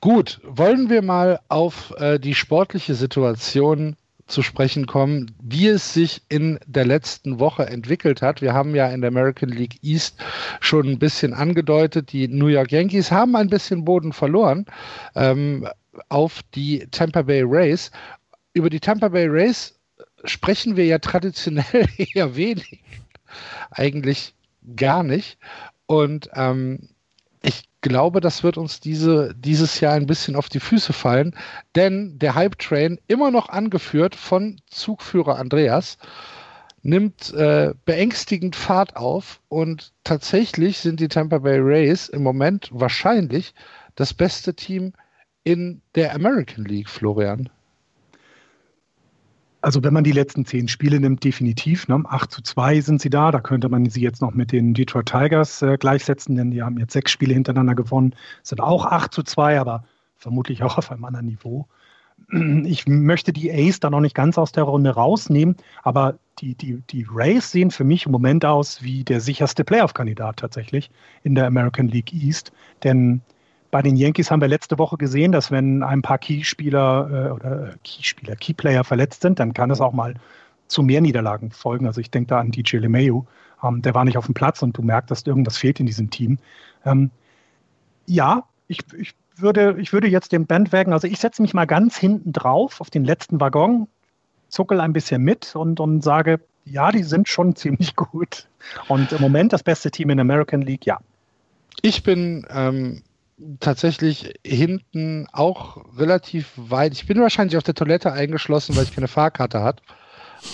Gut, wollen wir mal auf äh, die sportliche Situation zu sprechen kommen, wie es sich in der letzten Woche entwickelt hat. Wir haben ja in der American League East schon ein bisschen angedeutet, die New York Yankees haben ein bisschen Boden verloren ähm, auf die Tampa Bay Rays. Über die Tampa Bay Rays sprechen wir ja traditionell eher wenig. Eigentlich gar nicht. Und ähm, ich glaube, das wird uns diese, dieses Jahr ein bisschen auf die Füße fallen, denn der Hype Train, immer noch angeführt von Zugführer Andreas, nimmt äh, beängstigend Fahrt auf und tatsächlich sind die Tampa Bay Rays im Moment wahrscheinlich das beste Team in der American League, Florian. Also wenn man die letzten zehn Spiele nimmt, definitiv. Ne? 8 zu 2 sind sie da. Da könnte man sie jetzt noch mit den Detroit Tigers äh, gleichsetzen, denn die haben jetzt sechs Spiele hintereinander gewonnen. Sind auch 8 zu 2, aber vermutlich auch auf einem anderen Niveau. Ich möchte die Ace da noch nicht ganz aus der Runde rausnehmen, aber die, die, die Rays sehen für mich im Moment aus wie der sicherste Playoff-Kandidat tatsächlich in der American League East. Denn bei den Yankees haben wir letzte Woche gesehen, dass wenn ein paar Keyspieler äh, oder Keyspieler, Keyplayer verletzt sind, dann kann es auch mal zu mehr Niederlagen folgen. Also ich denke da an DJ LeMayu, ähm, der war nicht auf dem Platz und du merkst, dass irgendwas fehlt in diesem Team. Ähm, ja, ich, ich, würde, ich würde jetzt den Bandwagon, also ich setze mich mal ganz hinten drauf auf den letzten Waggon, zuckel ein bisschen mit und, und sage, ja, die sind schon ziemlich gut. Und im Moment das beste Team in der American League, ja. Ich bin ähm, tatsächlich hinten auch relativ weit. Ich bin wahrscheinlich auf der Toilette eingeschlossen, weil ich keine Fahrkarte hat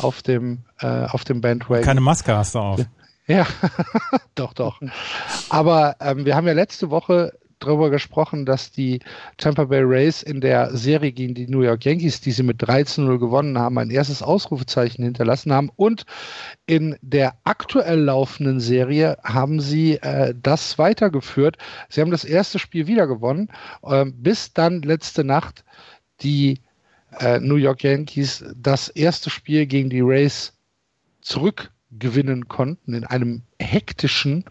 auf dem äh, auf dem Bandwagon. Keine Maske hast du auf. Ja, doch, doch. Aber ähm, wir haben ja letzte Woche darüber gesprochen, dass die Tampa Bay Rays in der Serie gegen die New York Yankees, die sie mit 13-0 gewonnen haben, ein erstes Ausrufezeichen hinterlassen haben. Und in der aktuell laufenden Serie haben sie äh, das weitergeführt. Sie haben das erste Spiel wieder gewonnen, äh, bis dann letzte Nacht die äh, New York Yankees das erste Spiel gegen die Rays zurückgewinnen konnten in einem hektischen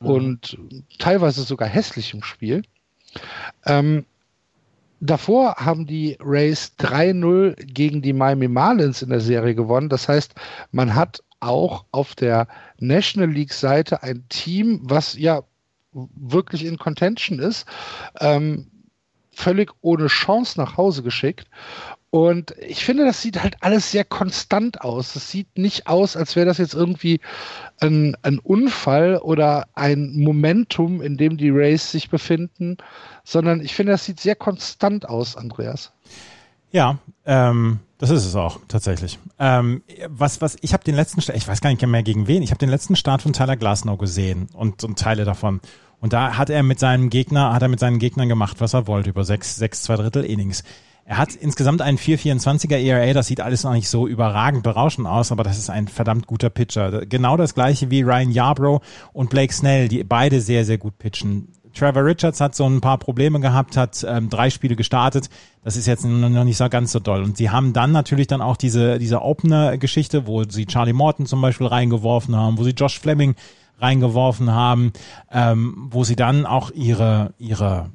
mhm. und teilweise sogar hässlichem Spiel. Ähm, davor haben die Rays 3-0 gegen die Miami Marlins in der Serie gewonnen. Das heißt, man hat auch auf der National League Seite ein Team, was ja wirklich in Contention ist, ähm, völlig ohne Chance nach Hause geschickt. Und ich finde, das sieht halt alles sehr konstant aus. Es sieht nicht aus, als wäre das jetzt irgendwie ein, ein Unfall oder ein Momentum, in dem die Rays sich befinden, sondern ich finde, das sieht sehr konstant aus, Andreas. Ja, ähm, das ist es auch tatsächlich. Ähm, was, was, ich habe den letzten, ich weiß gar nicht mehr gegen wen, ich habe den letzten Start von Tyler Glasnow gesehen und, und Teile davon. Und da hat er mit seinem Gegner, hat er mit seinen Gegnern gemacht, was er wollte, über sechs, sechs, zwei Drittel Innings. Er hat insgesamt einen 4,24er ERA, das sieht alles noch nicht so überragend berauschend aus, aber das ist ein verdammt guter Pitcher. Genau das gleiche wie Ryan Yarbrough und Blake Snell, die beide sehr, sehr gut pitchen. Trevor Richards hat so ein paar Probleme gehabt, hat ähm, drei Spiele gestartet. Das ist jetzt noch nicht so ganz so doll. Und sie haben dann natürlich dann auch diese, diese Opener-Geschichte, wo sie Charlie Morton zum Beispiel reingeworfen haben, wo sie Josh Fleming reingeworfen haben, ähm, wo sie dann auch ihre, ihre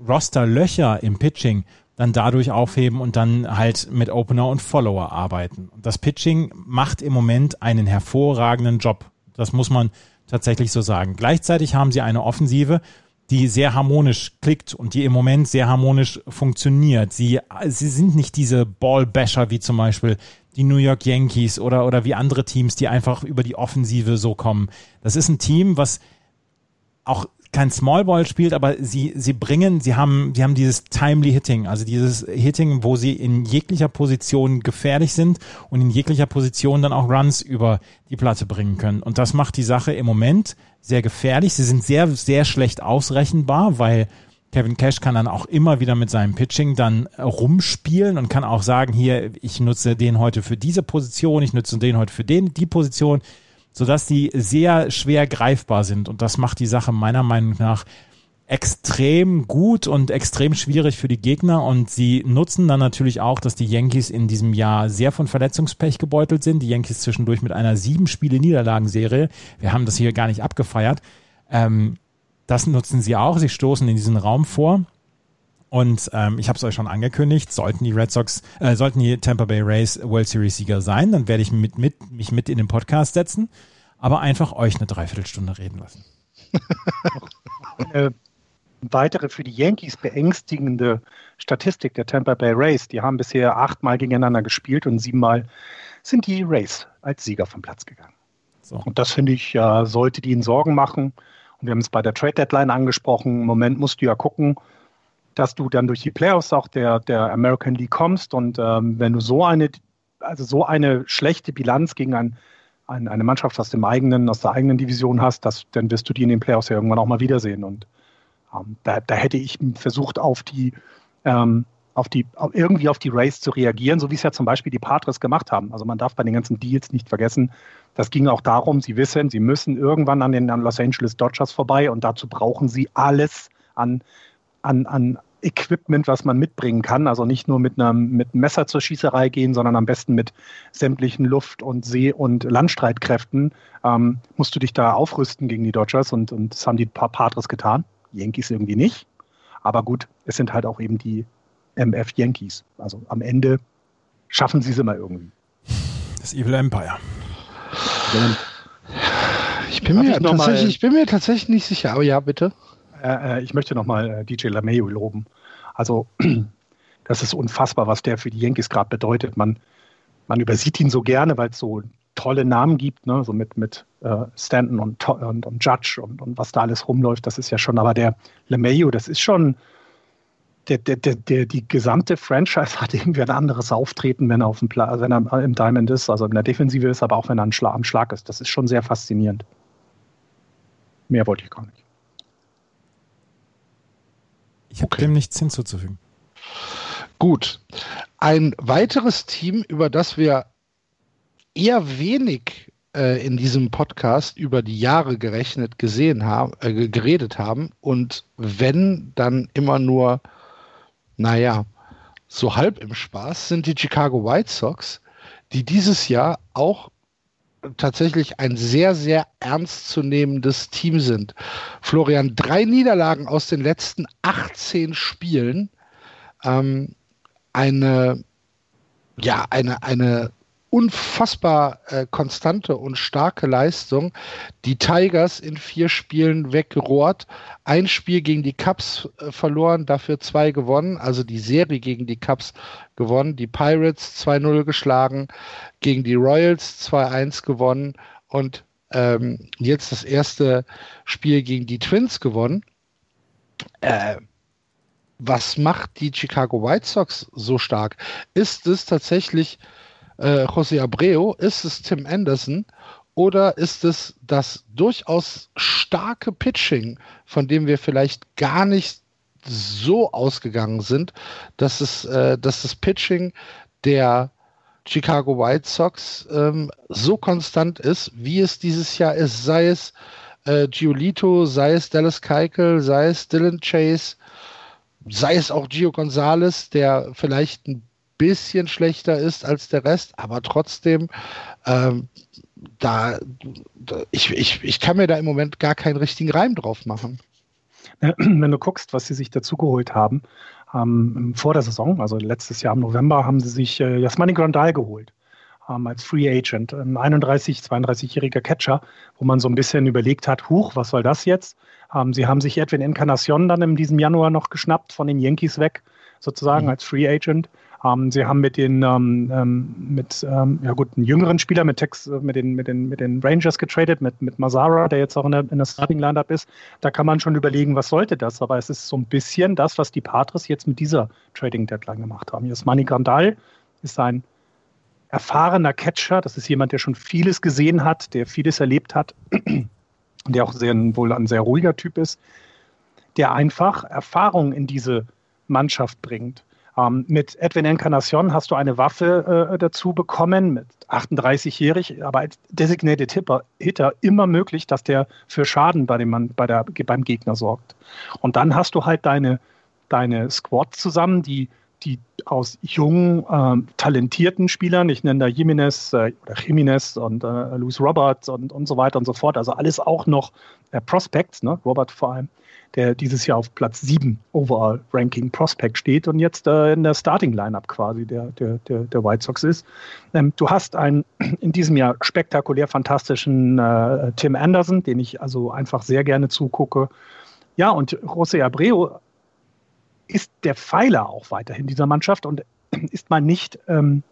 Roster-Löcher im Pitching dann dadurch aufheben und dann halt mit Opener und Follower arbeiten. Das Pitching macht im Moment einen hervorragenden Job. Das muss man tatsächlich so sagen. Gleichzeitig haben sie eine Offensive, die sehr harmonisch klickt und die im Moment sehr harmonisch funktioniert. Sie, sie sind nicht diese Ballbasher wie zum Beispiel die New York Yankees oder, oder wie andere Teams, die einfach über die Offensive so kommen. Das ist ein Team, was auch kein Smallball spielt, aber sie, sie bringen, sie haben, sie haben dieses timely Hitting, also dieses Hitting, wo sie in jeglicher Position gefährlich sind und in jeglicher Position dann auch Runs über die Platte bringen können. Und das macht die Sache im Moment sehr gefährlich. Sie sind sehr, sehr schlecht ausrechenbar, weil Kevin Cash kann dann auch immer wieder mit seinem Pitching dann rumspielen und kann auch sagen, hier, ich nutze den heute für diese Position, ich nutze den heute für den, die Position sodass die sehr schwer greifbar sind. Und das macht die Sache meiner Meinung nach extrem gut und extrem schwierig für die Gegner und sie nutzen dann natürlich auch, dass die Yankees in diesem Jahr sehr von Verletzungspech gebeutelt sind. Die Yankees zwischendurch mit einer sieben Spiele Niederlagenserie. Wir haben das hier gar nicht abgefeiert. Ähm, das nutzen sie auch. Sie stoßen in diesen Raum vor. Und ähm, ich habe es euch schon angekündigt, sollten die Red Sox, äh, sollten die Tampa Bay Rays World Series Sieger sein, dann werde ich mit, mit, mich mit in den Podcast setzen, aber einfach euch eine Dreiviertelstunde reden lassen. Eine weitere für die Yankees beängstigende Statistik der Tampa Bay Rays. Die haben bisher achtmal gegeneinander gespielt und siebenmal sind die Rays als Sieger vom Platz gegangen. So. Und das finde ich, ja, sollte die ihnen Sorgen machen. Und wir haben es bei der Trade Deadline angesprochen. Im Moment musst du ja gucken, dass du dann durch die Playoffs auch der, der American League kommst. Und ähm, wenn du so eine, also so eine schlechte Bilanz gegen ein, ein, eine Mannschaft aus dem eigenen, aus der eigenen Division hast, das, dann wirst du die in den Playoffs ja irgendwann auch mal wiedersehen. Und ähm, da, da, hätte ich versucht, auf die, ähm, auf die, irgendwie auf die Race zu reagieren, so wie es ja zum Beispiel die Patres gemacht haben. Also man darf bei den ganzen Deals nicht vergessen, das ging auch darum, sie wissen, sie müssen irgendwann an den Los Angeles Dodgers vorbei und dazu brauchen sie alles an, an, an Equipment, was man mitbringen kann. Also nicht nur mit einem, mit einem Messer zur Schießerei gehen, sondern am besten mit sämtlichen Luft- und See- und Landstreitkräften. Ähm, musst du dich da aufrüsten gegen die Dodgers und, und das haben die Patres getan. Yankees irgendwie nicht. Aber gut, es sind halt auch eben die MF Yankees. Also am Ende schaffen sie es immer irgendwie. Das Evil Empire. Ich bin, mir ich, tatsächlich, ich bin mir tatsächlich nicht sicher, aber ja, bitte. Äh, äh ich möchte nochmal äh, DJ LaMayo loben. Also, das ist unfassbar, was der für die Yankees gerade bedeutet. Man, man übersieht ihn so gerne, weil es so tolle Namen gibt, ne? so mit, mit Stanton und, und, und Judge und, und, was da alles rumläuft, das ist ja schon, aber der LeMayo, das ist schon, der, der, der, der, die gesamte Franchise hat irgendwie ein anderes Auftreten, wenn er, auf dem Pla wenn er im Diamond ist, also in der Defensive ist, aber auch wenn er am Schlag ist. Das ist schon sehr faszinierend. Mehr wollte ich gar nicht. Ich habe okay. dem nichts hinzuzufügen. Gut. Ein weiteres Team, über das wir eher wenig äh, in diesem Podcast über die Jahre gerechnet gesehen haben, äh, geredet haben und wenn dann immer nur, naja, so halb im Spaß sind die Chicago White Sox, die dieses Jahr auch tatsächlich ein sehr, sehr ernstzunehmendes Team sind. Florian, drei Niederlagen aus den letzten 18 Spielen. Ähm, eine, ja, eine, eine unfassbar äh, konstante und starke Leistung. Die Tigers in vier Spielen weggerohrt, ein Spiel gegen die Cubs äh, verloren, dafür zwei gewonnen, also die Serie gegen die Cubs gewonnen, die Pirates 2-0 geschlagen, gegen die Royals 2-1 gewonnen und ähm, jetzt das erste Spiel gegen die Twins gewonnen. Äh, was macht die Chicago White Sox so stark? Ist es tatsächlich äh, José Abreu? Ist es Tim Anderson? Oder ist es das durchaus starke Pitching, von dem wir vielleicht gar nicht so ausgegangen sind, dass, es, äh, dass das Pitching der Chicago White Sox ähm, so konstant ist, wie es dieses Jahr ist, sei es äh, Giolito, sei es Dallas Keuchel, sei es Dylan Chase, sei es auch Gio Gonzalez, der vielleicht ein bisschen schlechter ist als der Rest, aber trotzdem, ähm, da, da ich, ich, ich kann mir da im Moment gar keinen richtigen Reim drauf machen. Wenn du guckst, was sie sich dazugeholt haben, ähm, vor der Saison, also letztes Jahr im November, haben sie sich äh, Yasmani Grandal geholt ähm, als Free Agent, ein 31, 32-jähriger Catcher, wo man so ein bisschen überlegt hat, huch, was soll das jetzt? Ähm, sie haben sich Edwin Encarnacion dann in diesem Januar noch geschnappt, von den Yankees weg, sozusagen mhm. als Free Agent. Ähm, sie haben mit den, ähm, ähm, mit, ähm, ja gut, einen jüngeren Spieler mit, Tex, mit, den, mit, den, mit den Rangers getradet, mit, mit Mazzara, der jetzt auch in der, in der Starting Lineup ist. Da kann man schon überlegen, was sollte das? Aber es ist so ein bisschen das, was die Patres jetzt mit dieser Trading Deadline gemacht haben. Jasmani Grandal ist ein erfahrener Catcher. Das ist jemand, der schon vieles gesehen hat, der vieles erlebt hat, der auch sehr, wohl ein sehr ruhiger Typ ist, der einfach Erfahrung in diese Mannschaft bringt. Ähm, mit Edwin Encarnacion hast du eine Waffe äh, dazu bekommen, mit 38-jährig, aber als Designated Hitter, Hitter immer möglich, dass der für Schaden bei dem, bei der, beim Gegner sorgt. Und dann hast du halt deine, deine Squad zusammen, die die aus jungen, äh, talentierten Spielern, ich nenne da Jimenez äh, oder Jimenez und äh, Luis Robert und, und so weiter und so fort, also alles auch noch äh, Prospects, ne? Robert vor allem, der dieses Jahr auf Platz 7 Overall Ranking Prospect steht und jetzt äh, in der Starting Lineup quasi der, der, der, der White Sox ist. Ähm, du hast einen in diesem Jahr spektakulär fantastischen äh, Tim Anderson, den ich also einfach sehr gerne zugucke. Ja, und José Abreu ist der Pfeiler auch weiterhin dieser Mannschaft und ist mal nicht, ähm,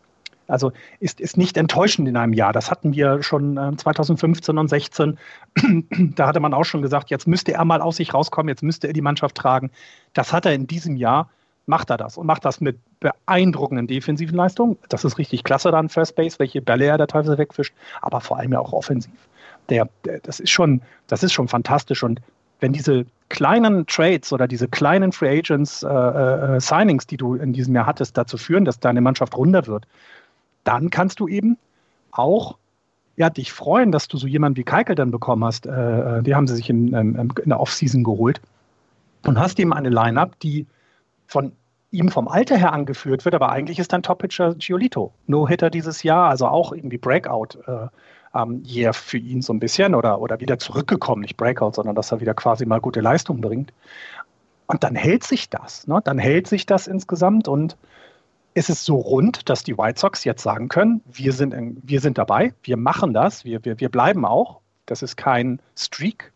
also ist, ist nicht enttäuschend in einem Jahr. Das hatten wir schon äh, 2015 und 16. da hatte man auch schon gesagt, jetzt müsste er mal aus sich rauskommen, jetzt müsste er die Mannschaft tragen. Das hat er in diesem Jahr, macht er das und macht das mit beeindruckenden defensiven Leistungen. Das ist richtig klasse dann First Base, welche Bälle er da teilweise wegfischt, aber vor allem ja auch offensiv. Der, der, das ist schon, das ist schon fantastisch und wenn diese kleinen Trades oder diese kleinen Free Agents äh, äh, Signings, die du in diesem Jahr hattest, dazu führen, dass deine Mannschaft runder wird, dann kannst du eben auch ja, dich freuen, dass du so jemanden wie Keikel dann bekommen hast. Äh, äh die haben sie sich in, ähm, in der Offseason geholt und hast ihm eine Lineup, die von ihm vom Alter her angeführt wird, aber eigentlich ist dein Top-Pitcher Giolito. No-Hitter dieses Jahr, also auch irgendwie Breakout. Äh, ähm, Year für ihn so ein bisschen oder, oder wieder zurückgekommen, nicht Breakout, sondern dass er wieder quasi mal gute Leistung bringt. Und dann hält sich das, ne? dann hält sich das insgesamt und es ist so rund, dass die White Sox jetzt sagen können, wir sind, in, wir sind dabei, wir machen das, wir, wir, wir bleiben auch. Das ist kein Streak,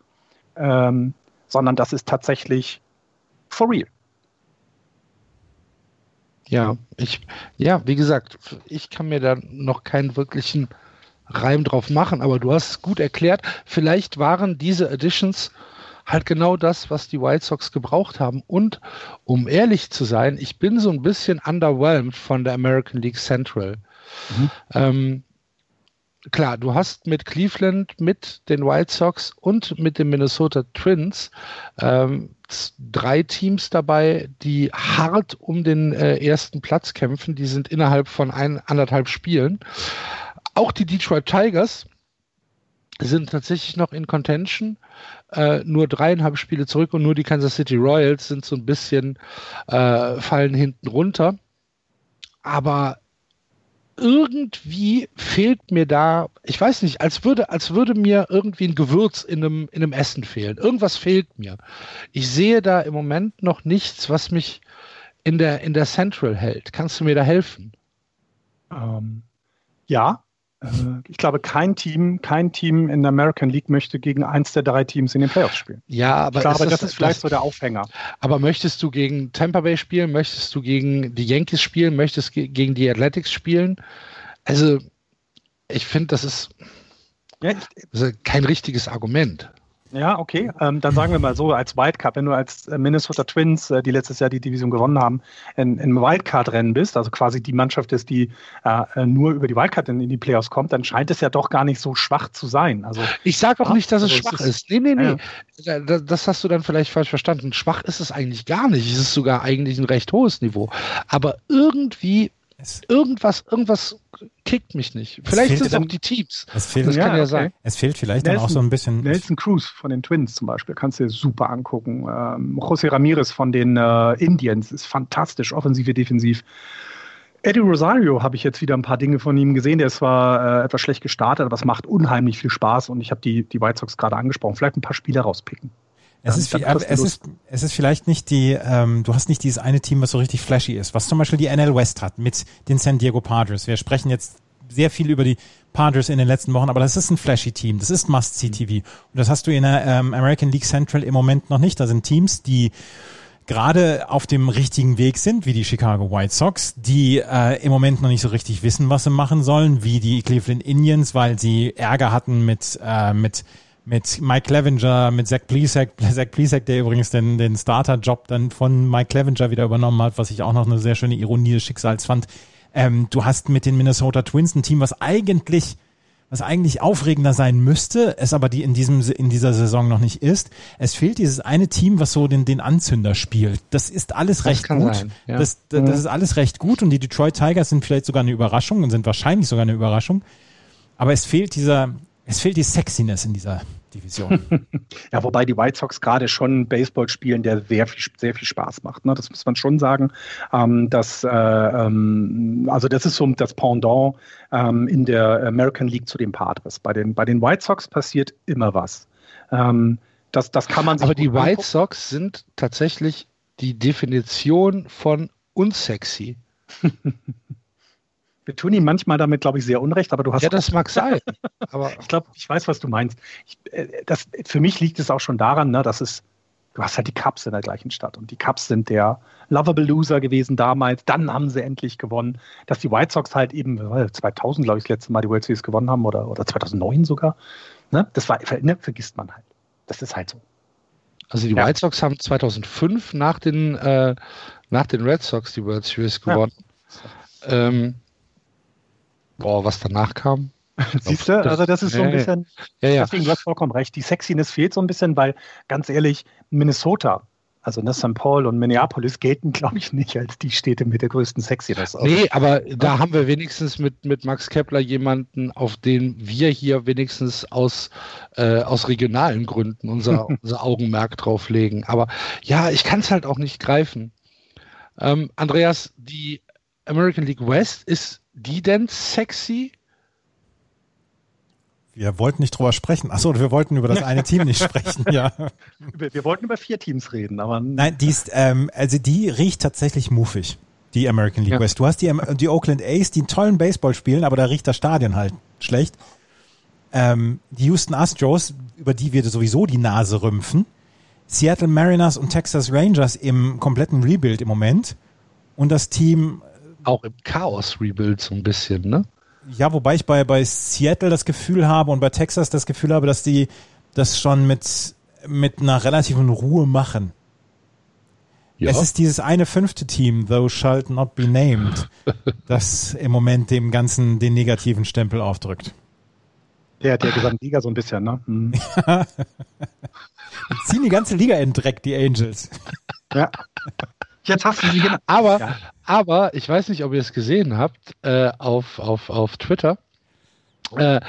ähm, sondern das ist tatsächlich for real. Ja, ich, ja, wie gesagt, ich kann mir da noch keinen wirklichen Reim drauf machen, aber du hast es gut erklärt. Vielleicht waren diese Editions halt genau das, was die White Sox gebraucht haben. Und um ehrlich zu sein, ich bin so ein bisschen underwhelmed von der American League Central. Mhm. Ähm, klar, du hast mit Cleveland, mit den White Sox und mit den Minnesota Twins ähm, drei Teams dabei, die hart um den äh, ersten Platz kämpfen. Die sind innerhalb von ein, anderthalb Spielen. Auch die Detroit Tigers sind tatsächlich noch in Contention, äh, nur dreieinhalb Spiele zurück und nur die Kansas City Royals sind so ein bisschen, äh, fallen hinten runter. Aber irgendwie fehlt mir da, ich weiß nicht, als würde, als würde mir irgendwie ein Gewürz in einem, in einem Essen fehlen. Irgendwas fehlt mir. Ich sehe da im Moment noch nichts, was mich in der, in der Central hält. Kannst du mir da helfen? Ähm, ja, ich glaube, kein Team, kein Team in der American League möchte gegen eins der drei Teams in den Playoffs spielen. Ja, aber ich glaube, ist das, das, ist vielleicht das, so der Aufhänger. Aber möchtest du gegen Tampa Bay spielen? Möchtest du gegen die Yankees spielen? Möchtest du gegen die Athletics spielen? Also, ich finde, das ist, ja, ich, kein richtiges Argument. Ja, okay. Ähm, dann sagen wir mal so, als Wildcard, wenn du als äh, Minnesota Twins, äh, die letztes Jahr die Division gewonnen haben, in, in Wildcard-Rennen bist, also quasi die Mannschaft ist, die äh, nur über die Wildcard in, in, die Playoffs kommt, dann scheint es ja doch gar nicht so schwach zu sein. Also Ich sage auch nicht, dass es also schwach ist. ist. Nee, nee, nee. Ja. Das hast du dann vielleicht falsch verstanden. Schwach ist es eigentlich gar nicht. Es ist sogar eigentlich ein recht hohes Niveau. Aber irgendwie es irgendwas, irgendwas kickt mich nicht. Vielleicht sind es auch die Teams. Es fehlt, das kann ja, ja okay. sein. Es fehlt vielleicht Nelson, dann auch so ein bisschen. Nelson Cruz von den Twins zum Beispiel, kannst du dir super angucken. Ähm, José Ramirez von den äh, Indians ist fantastisch, offensiv wie defensiv. Eddie Rosario habe ich jetzt wieder ein paar Dinge von ihm gesehen. Der ist zwar äh, etwas schlecht gestartet, aber es macht unheimlich viel Spaß und ich habe die, die White Sox gerade angesprochen. Vielleicht ein paar Spieler rauspicken. Es ist, viel, es, ist, es ist vielleicht nicht die, ähm, du hast nicht dieses eine Team, was so richtig flashy ist, was zum Beispiel die NL West hat mit den San Diego Padres. Wir sprechen jetzt sehr viel über die Padres in den letzten Wochen, aber das ist ein flashy Team, das ist Must-See-TV. Und das hast du in der ähm, American League Central im Moment noch nicht. Da sind Teams, die gerade auf dem richtigen Weg sind, wie die Chicago White Sox, die äh, im Moment noch nicht so richtig wissen, was sie machen sollen, wie die Cleveland Indians, weil sie Ärger hatten mit, äh, mit mit Mike Clevenger, mit Zach Plesac, Zach Plesac, der übrigens den, den Starter-Job dann von Mike Clevenger wieder übernommen hat, was ich auch noch eine sehr schöne Ironie des Schicksals fand. Ähm, du hast mit den Minnesota Twins ein Team, was eigentlich was eigentlich aufregender sein müsste, es aber die in diesem in dieser Saison noch nicht ist. Es fehlt dieses eine Team, was so den den Anzünder spielt. Das ist alles Das recht gut. sein, ja. Das, das, das ist alles recht gut und die Detroit Tigers sind vielleicht sogar eine Überraschung und sind wahrscheinlich sogar eine Überraschung. Aber es fehlt dieser, es fehlt die Sexiness in dieser Division. Ja, wobei die White Sox gerade schon Baseball spielen, der sehr viel, sehr viel Spaß macht. Ne? Das muss man schon sagen. Ähm, dass, äh, ähm, also das ist so das Pendant ähm, in der American League zu den Padres. Bei den, bei den White Sox passiert immer was. Ähm, das, das kann man sich Aber die White angucken. Sox sind tatsächlich die Definition von unsexy. Wir tun ihm manchmal damit, glaube ich, sehr unrecht, aber du hast Ja, das mag sein. Aber Ich glaube, ich weiß, was du meinst. Ich, äh, das, für mich liegt es auch schon daran, ne, dass es, du hast halt die Cubs in der gleichen Stadt und die Cubs sind der lovable Loser gewesen damals. Dann haben sie endlich gewonnen. Dass die White Sox halt eben äh, 2000, glaube ich, das letzte Mal die World Series gewonnen haben oder, oder 2009 sogar. Ne, das war, ne, vergisst man halt. Das ist halt so. Also die Ja. White Sox haben 2005 nach den, äh, nach den Red Sox die World Series Ja. gewonnen. Ähm, boah, was danach kam? Siehst du? Also das ist so ein bisschen, Ja, ja. deswegen, du hast vollkommen recht. Die Sexiness fehlt so ein bisschen, weil ganz ehrlich, Minnesota, also ne, St. Paul und Minneapolis gelten, glaube ich, nicht als die Städte mit der größten Sexiness. Also, Nee, aber da haben wir wenigstens mit, mit Max Kepler jemanden, auf den wir hier wenigstens aus, äh, aus regionalen Gründen unser, unser Augenmerk drauf legen. Aber ja, ich kann es halt auch nicht greifen. Ähm, Andreas, die American League West, ist die denn sexy? Wir wollten nicht drüber sprechen. Achso, wir wollten über das eine Team nicht sprechen, ja. wir, wir wollten über vier Teams reden, aber Nein, die ist, ähm, also die riecht tatsächlich muffig, die American League Ja. West. Du hast die, die Oakland A's, die einen tollen Baseball spielen, aber da riecht das Stadion halt schlecht. Ähm, die Houston Astros, über die wir sowieso die Nase rümpfen. Seattle Mariners und Texas Rangers im kompletten Rebuild im Moment. Und das Team, Auch im Chaos-Rebuild so ein bisschen, ne? ja, wobei ich bei, bei Seattle das Gefühl habe und bei Texas das Gefühl habe, dass die das schon mit, mit einer relativen Ruhe machen. Ja. Es ist dieses eine fünfte Team, thou shalt not be named, das im Moment dem Ganzen den negativen Stempel aufdrückt. der, der gesamten Liga so ein bisschen, ne? Hm. Die ziehen die ganze Liga in den Dreck, die Angels. Ja. Jetzt hast du sie genannt. Aber, Ja. aber ich weiß nicht, ob ihr es gesehen habt äh, auf, auf, auf Twitter. Äh,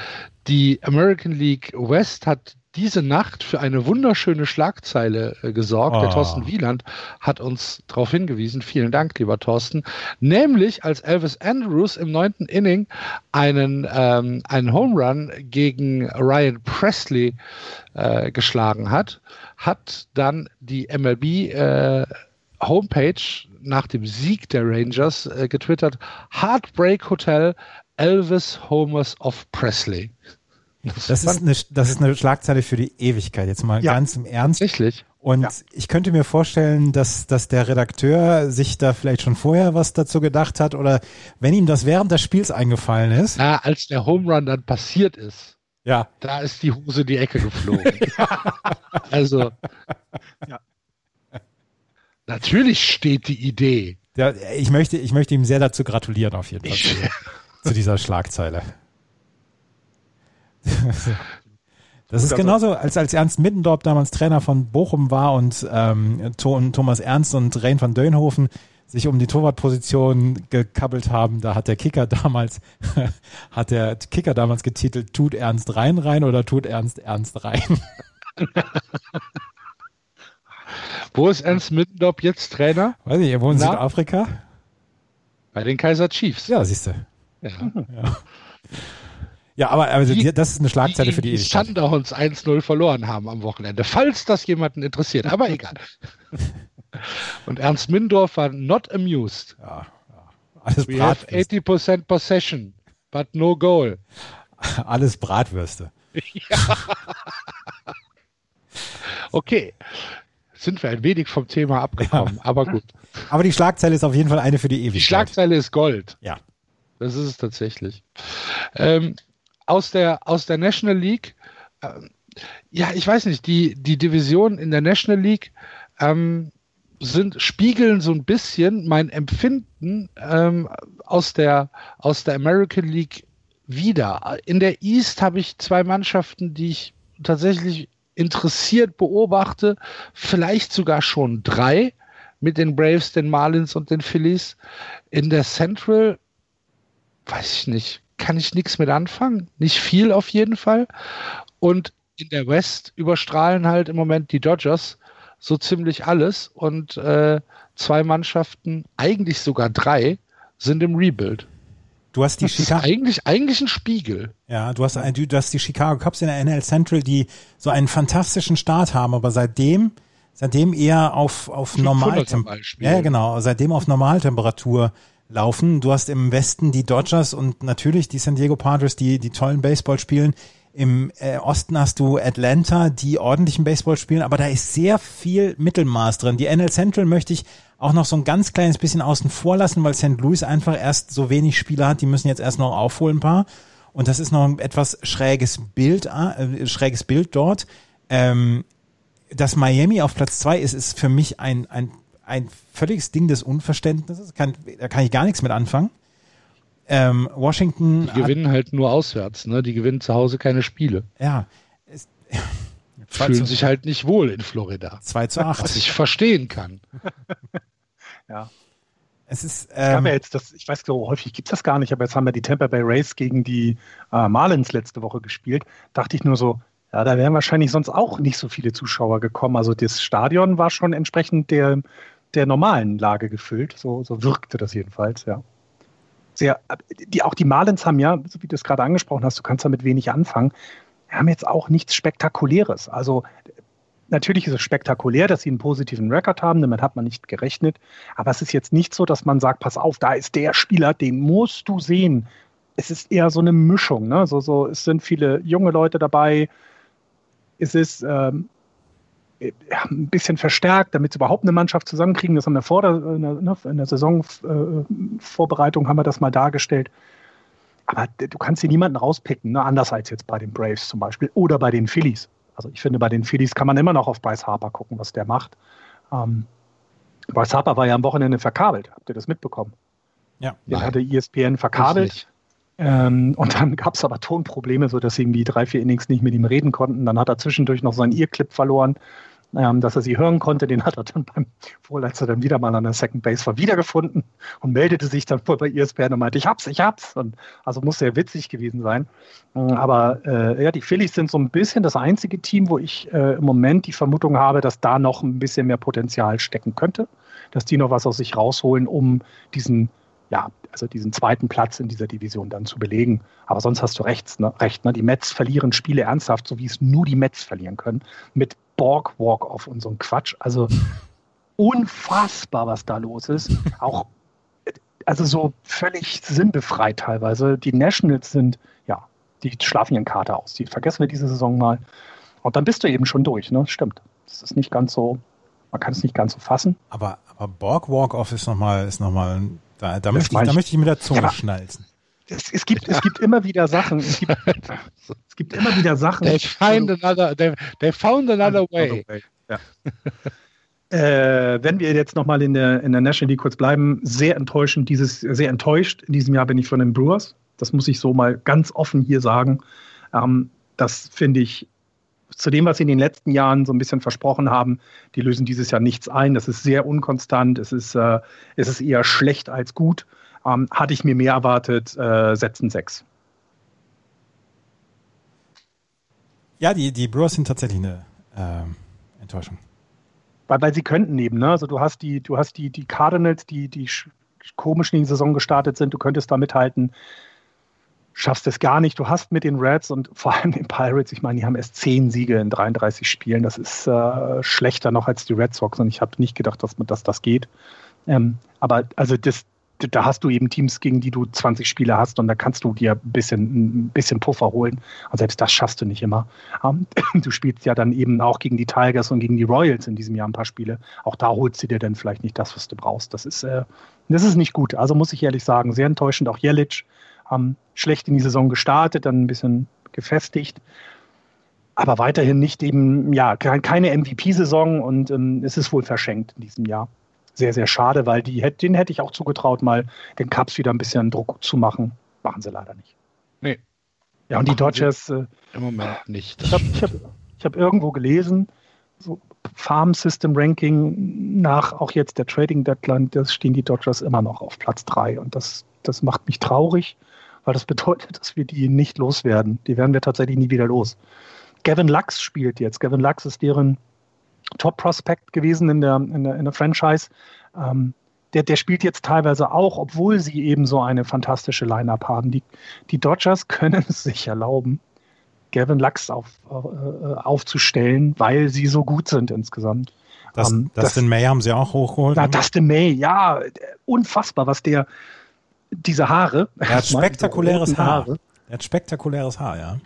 die American League West hat diese Nacht für eine wunderschöne Schlagzeile äh, gesorgt. Der Oh. Thorsten Wieland hat uns darauf hingewiesen. Vielen Dank, lieber Thorsten. Nämlich, als Elvis Andrews im neunten Inning einen, ähm, einen Home Run gegen Ryan Presley äh, geschlagen hat, hat dann die MLB äh, Homepage nach dem Sieg der Rangers äh, getwittert: Heartbreak Hotel Elvis Homers of Presley. Das ist, eine, das ist eine Schlagzeile für die Ewigkeit, jetzt mal Ja. ganz im Ernst. tatsächlich. Und Ja. ich könnte mir vorstellen, dass, dass der Redakteur sich da vielleicht schon vorher was dazu gedacht hat oder wenn ihm das während des Spiels eingefallen ist. Na, als der Home Run dann passiert ist, Ja. da ist die Hose in die Ecke geflogen. also. Ja. Natürlich steht die Idee. Der, ich, möchte, ich möchte ihm sehr dazu gratulieren, auf jeden Fall, Ich, zu, dieser Schlagzeile. Das ist also- genauso, als, als Ernst Middendorp damals Trainer von Bochum war und ähm, Thomas Ernst und Rein van Dönhofen sich um die Torwartposition gekabbelt haben. Da hat der Kicker damals, hat der Kicker damals getitelt, tut Ernst rein rein oder tut Ernst Ernst rein. Wo ist Ernst Middendorp jetzt Trainer? Weiß ich, ihr wohnt in? Südafrika? Bei den Kaiser Chiefs. Ja, siehst du. Ja. Ja, aber also, Die- die, das ist eine Schlagzeile für die die Ewigkeit. Sundowns 1-0 verloren haben am Wochenende, falls das jemanden interessiert, aber egal. Und Ernst Mindorf war not amused. Ja, ja. Alles, We have Bratwürste. 80% possession, but no goal. Alles Bratwürste. Okay, sind wir ein wenig vom Thema abgekommen, aber gut. Aber die Schlagzeile ist auf jeden Fall eine für die Die Ewigkeit. Schlagzeile ist Gold. Ja. Das ist es tatsächlich. Ähm, aus, der, aus der National League, ähm, ja, ich weiß nicht, die, die Divisionen in der National League ähm, sind, spiegeln so ein bisschen mein Empfinden ähm, aus, der, aus der American League wieder. In der East habe ich zwei Mannschaften, die ich tatsächlich interessiert beobachte, vielleicht sogar schon drei mit den Braves, den Marlins und den Phillies. In der Central weiß ich nicht, kann ich nichts mit anfangen. Nicht viel auf jeden Fall. Und in der West überstrahlen halt im Moment die Dodgers so ziemlich alles und äh, zwei Mannschaften, eigentlich sogar drei, sind im Rebuild. Du hast die das Chicago. Ist eigentlich, eigentlich ein Spiegel. Ja, du hast, du hast die Chicago Cubs in der NL Central, die so einen fantastischen Start haben, aber seitdem, seitdem eher auf, auf Normaltemperatur. Ja, genau, seitdem auf Normaltemperatur laufen. Du hast im Westen die Dodgers und natürlich die San Diego Padres, die, die tollen Baseball spielen. Im äh, Osten hast du Atlanta, die ordentlichen Baseball spielen, aber da ist sehr viel Mittelmaß drin. Die NL Central möchte ich auch noch so ein ganz kleines bisschen außen vor lassen, weil St. Louis einfach erst so wenig Spieler hat, die müssen jetzt erst noch aufholen ein paar. Und das ist noch ein etwas schräges Bild, äh, schräges Bild dort. Ähm, dass Miami auf Platz zwei ist, ist für mich ein, ein, ein völliges Ding des Unverständnisses. Kann, da kann ich gar nichts mit anfangen. Ähm, Washington. Die gewinnen halt nur auswärts, ne? Die gewinnen zu Hause keine Spiele. Ja. Es, Fühlen sich halt nicht wohl in Florida. 2 zu 8. Was ich verstehen kann. ja. Es ist, ähm, ja jetzt das, ich weiß so häufig gibt es das gar nicht, aber jetzt haben wir die Tampa Bay Rays gegen die äh, Marlins letzte Woche gespielt. Dachte ich nur so, ja, da wären wahrscheinlich sonst auch nicht so viele Zuschauer gekommen. Also das Stadion war schon entsprechend der, der normalen Lage gefüllt. So, so wirkte das jedenfalls, ja. Sehr, die, auch die Marlins haben ja, so wie du es gerade angesprochen hast, du kannst damit wenig anfangen, haben jetzt auch nichts Spektakuläres. Also Natürlich ist es spektakulär, dass sie einen positiven Rekord haben, damit hat man nicht gerechnet. Aber es ist jetzt nicht so, dass man sagt, pass auf, da ist der Spieler, den musst du sehen. Es ist eher so eine Mischung. Ne? So, so, es sind viele junge Leute dabei. Es ist ähm, ein bisschen verstärkt, damit sie überhaupt eine Mannschaft zusammenkriegen. Das haben wir vor der, in der, ne, in der Saisonvorbereitung haben wir das mal dargestellt. Aber du kannst hier niemanden rauspicken, ne? anders als jetzt bei den Braves zum Beispiel oder bei den Phillies. Also ich finde, bei den Phillies kann man immer noch auf Bryce Harper gucken, was der macht. Ähm, Bryce Harper war ja am Wochenende verkabelt. Habt ihr das mitbekommen? Ja. Den hatte ESPN verkabelt. Ähm, und dann gab es aber Tonprobleme, sodass irgendwie drei, vier Innings nicht mit ihm reden konnten. Dann hat er zwischendurch noch seinen Ear-Clip verloren ähm, dass er sie hören konnte. Den hat er dann beim Vorletzter dann wieder mal an der Second Base war wiedergefunden und meldete sich dann wohl bei ESPN und meinte, ich hab's, ich hab's. Und also muss sehr witzig gewesen sein. Ähm, aber äh, ja, die Phillies sind so ein bisschen das einzige Team, wo ich äh, im Moment die Vermutung habe, dass da noch ein bisschen mehr Potenzial stecken könnte, dass die noch was aus sich rausholen, um diesen ja, also diesen zweiten Platz in dieser Division dann zu belegen. Aber sonst hast du rechts, ne, recht. Ne? Die Mets verlieren Spiele ernsthaft, so wie es nur die Mets verlieren können. Mit Borg Walk-Off und so ein Quatsch. Also unfassbar, was da los ist. Auch also so völlig sinnbefreit teilweise. Die Nationals sind, ja, die schlafen ihren Kater aus. Die vergessen wir diese Saison mal. Und dann bist du eben schon durch, ne? Stimmt. Das ist nicht ganz so, man kann es nicht ganz so fassen. Aber, aber Borg Walk-Off ist nochmal, ist nochmal, da, da möchte ich, da möchte ich mit der Zunge ja, schnalzen. Es, es, gibt, es gibt immer wieder Sachen. Es gibt, es gibt immer wieder Sachen. They, find another, they, they found another way. Ja. äh, wenn wir jetzt nochmal in der, in der National League kurz bleiben, sehr enttäuschend, dieses, sehr enttäuscht. In diesem Jahr bin ich von den Brewers. Das muss ich so mal ganz offen hier sagen. Ähm, das finde ich zu dem, was sie in den letzten Jahren so ein bisschen versprochen haben, die lösen dieses Jahr nichts ein. Das ist sehr unkonstant. Es ist, äh, es ist eher schlecht als gut. Ähm, hatte ich mir mehr erwartet, äh, setzen sechs. Ja, die, die Brewers sind tatsächlich eine äh, Enttäuschung. Weil, weil sie könnten eben, ne? Also du hast die, du hast die, die Cardinals, die, die komisch in die Saison gestartet sind, du könntest da mithalten, schaffst es gar nicht. Du hast mit den Reds und vor allem den Pirates, ich meine, die haben erst zehn Siege in 33 Spielen. Das ist äh, schlechter noch als die Red Sox und ich habe nicht gedacht, dass, dass das geht. Ähm, aber also das, da hast du eben Teams, gegen die du 20 Spiele hast und da kannst du dir ein bisschen, ein bisschen Puffer holen. Und selbst das schaffst du nicht immer. Ähm, du spielst ja dann eben auch gegen die Tigers und gegen die Royals in diesem Jahr ein paar Spiele. Auch da holst du dir dann vielleicht nicht das, was du brauchst. Das ist, äh, das ist nicht gut. Also muss ich ehrlich sagen, sehr enttäuschend. Auch Jelic haben schlecht in die Saison gestartet, dann ein bisschen gefestigt. Aber weiterhin nicht eben, ja, keine MVP-Saison und ähm, es ist wohl verschenkt in diesem Jahr sehr, sehr schade, weil die, den hätte ich auch zugetraut, mal den Cups wieder ein bisschen Druck zu machen. Machen sie leider nicht. Nee. Ja, und die Dodgers. Äh, Im Moment nicht. Ich habe hab, hab irgendwo gelesen, so Farm System Ranking nach auch jetzt der Trading Deadline, da stehen die Dodgers immer noch auf Platz 3. Und das, das macht mich traurig, weil das bedeutet, dass wir die nicht loswerden. Die werden wir tatsächlich nie wieder los. Gavin Lux spielt jetzt. Gavin Lux ist deren Top-Prospect gewesen in der, in der, in der Franchise. Ähm, der, der spielt jetzt teilweise auch, obwohl sie eben so eine fantastische Line-Up haben. Die, die Dodgers können es sich erlauben, Gavin Lux auf, äh, aufzustellen, weil sie so gut sind insgesamt. Das, um, ähm, Dustin das, May haben sie auch hochgeholt. Na, Dustin May, ja, unfassbar, was der, diese Haare. Er hat spektakuläres Haar. Haare. Er hat spektakuläres Haar, ja.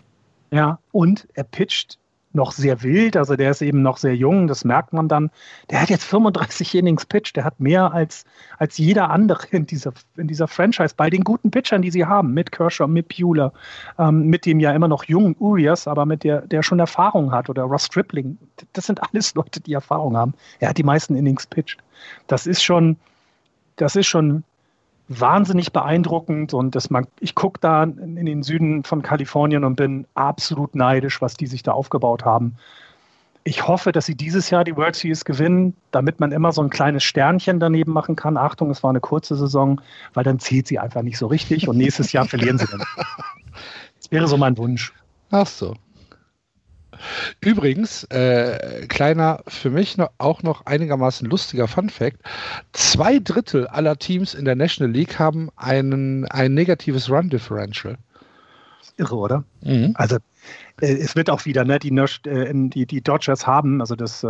Ja, und er pitcht noch sehr wild, also der ist eben noch sehr jung, das merkt man dann. Der hat jetzt 35 Innings Pitch, der hat mehr als, als jeder andere in dieser, in dieser Franchise, bei den guten Pitchern, die sie haben, mit Kershaw, mit Bueller, ähm, mit dem ja immer noch jungen Urias, aber mit der, der schon Erfahrung hat, oder Ross Stripling. Das sind alles Leute, die Erfahrung haben. Er hat die meisten Innings pitched. Das ist schon, das ist schon wahnsinnig beeindruckend und das man, ich gucke da in den Süden von Kalifornien und bin absolut neidisch, was die sich da aufgebaut haben. Ich hoffe, dass sie dieses Jahr die World Series gewinnen, damit man immer so ein kleines Sternchen daneben machen kann. Achtung, es war eine kurze Saison, weil dann zählt sie einfach nicht so richtig und nächstes Jahr verlieren sie dann. Das wäre so mein Wunsch. Ach so. Übrigens, äh, kleiner, für mich noch, auch noch einigermaßen lustiger Fun Fact: Zwei Drittel aller Teams in der National League haben einen, ein negatives Run Differential. Irre, oder? Mhm. Also, äh, es wird auch wieder, ne, die, äh, die, die Dodgers haben, also das äh,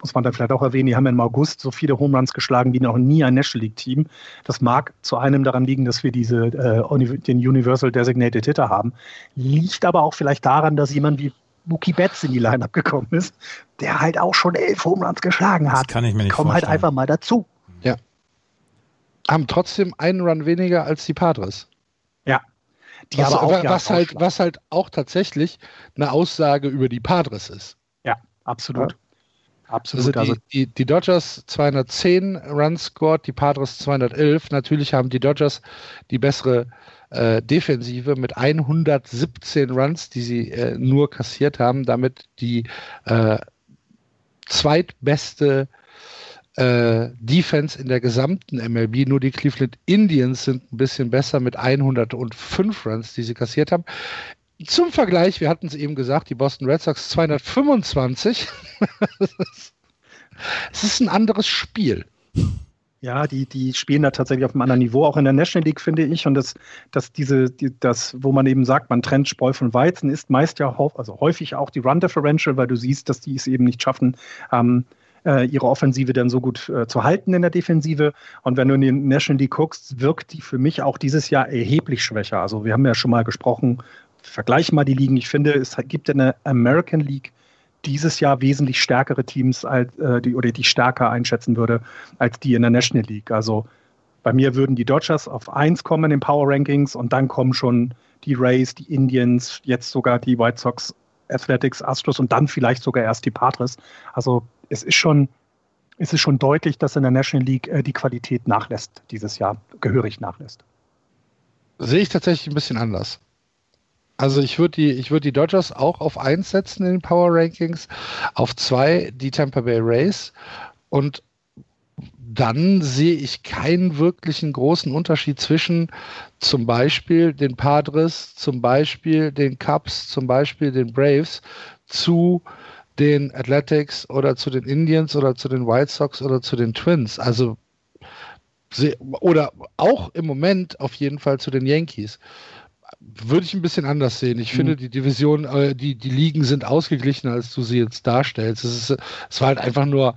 muss man dann vielleicht auch erwähnen, die haben im August so viele Home Runs geschlagen wie noch nie ein National League Team. Das mag zu einem daran liegen, dass wir diese, äh, den Universal Designated Hitter haben. Liegt aber auch vielleicht daran, dass jemand wie Mookie Betts in die Line-Up gekommen ist, der halt auch schon elf Homeruns geschlagen hat. Das kann ich mir nicht Komm halt einfach mal dazu. Ja. Haben trotzdem einen Run weniger als die Padres. Ja. Die was, aber auch was, halt, was halt auch tatsächlich eine Aussage über die Padres ist. Ja, absolut. Ja. Absolut. Also die, die, die, Dodgers 210 Runs scored, die Padres 211. Natürlich haben die Dodgers die bessere äh, Defensive mit 117 Runs, die sie äh, nur kassiert haben, damit die äh, zweitbeste äh, Defense in der gesamten MLB. Nur die Cleveland Indians sind ein bisschen besser mit 105 Runs, die sie kassiert haben. Zum Vergleich, wir hatten es eben gesagt, die Boston Red Sox 225. es ist ein anderes Spiel. Ja, die, die spielen da tatsächlich auf einem anderen Niveau, auch in der National League, finde ich. Und das, das, diese, die, das, wo man eben sagt, man trennt Spreu von Weizen, ist meist ja also häufig auch die Run Differential, weil du siehst, dass die es eben nicht schaffen, ähm, äh, ihre Offensive dann so gut äh, zu halten in der Defensive. Und wenn du in die National League guckst, wirkt die für mich auch dieses Jahr erheblich schwächer. Also wir haben ja schon mal gesprochen, vergleichen mal die Ligen. Ich finde, es gibt in der American League dieses Jahr wesentlich stärkere Teams als, äh, die, oder die stärker einschätzen würde als die in der National League. Also bei mir würden die Dodgers auf 1 kommen in Power Rankings und dann kommen schon die Rays, die Indians, jetzt sogar die White Sox, Athletics, Astros und dann vielleicht sogar erst die Padres. Also es ist schon, es ist schon deutlich, dass in der National League äh, die Qualität nachlässt, dieses Jahr gehörig nachlässt. Sehe ich tatsächlich ein bisschen anders. Also ich würde die, ich die Dodgers auch auf 1 setzen in den Power Rankings, auf 2 die Tampa Bay Rays und dann sehe ich keinen wirklichen großen Unterschied zwischen zum Beispiel den Padres, zum Beispiel den Cubs, zum Beispiel den Braves zu den Athletics oder zu den Indians oder zu den White Sox oder zu den Twins. Also oder auch im Moment auf jeden Fall zu den Yankees würde ich ein bisschen anders sehen. Ich mhm. finde, die Division, äh, die, die Ligen sind ausgeglichener, als du sie jetzt darstellst. Es, ist, es war halt einfach nur,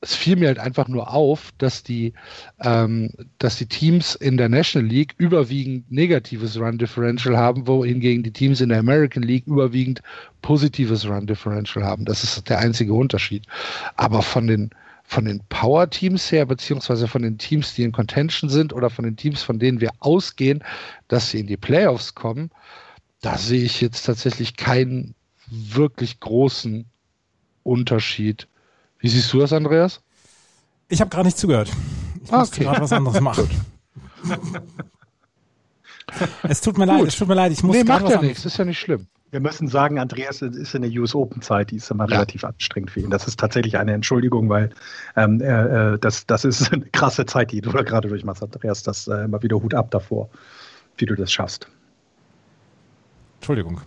es fiel mir halt einfach nur auf, dass die, ähm, dass die Teams in der National League überwiegend negatives Run Differential haben, wohingegen die Teams in der American League überwiegend positives Run Differential haben. Das ist der einzige Unterschied. Aber von den, von den Power-Teams her, beziehungsweise von den Teams, die in Contention sind oder von den Teams, von denen wir ausgehen, dass sie in die Playoffs kommen, da sehe ich jetzt tatsächlich keinen wirklich großen Unterschied. Wie siehst du das, Andreas? Ich habe gerade nicht zugehört. Ich ah, okay. gerade was anderes machen. Es tut mir leid, es tut mir leid, ich muss Nee, macht ja nichts, ist ja nicht schlimm. Wir müssen sagen, Andreas ist in der US Open Zeit, die ist immer Ja. relativ anstrengend für ihn. Das ist tatsächlich eine Entschuldigung, weil ähm, äh, äh, das, das ist eine krasse Zeit, die du da gerade durchmachst, Andreas. Das äh, immer wieder Hut ab davor, wie du das schaffst. Entschuldigung.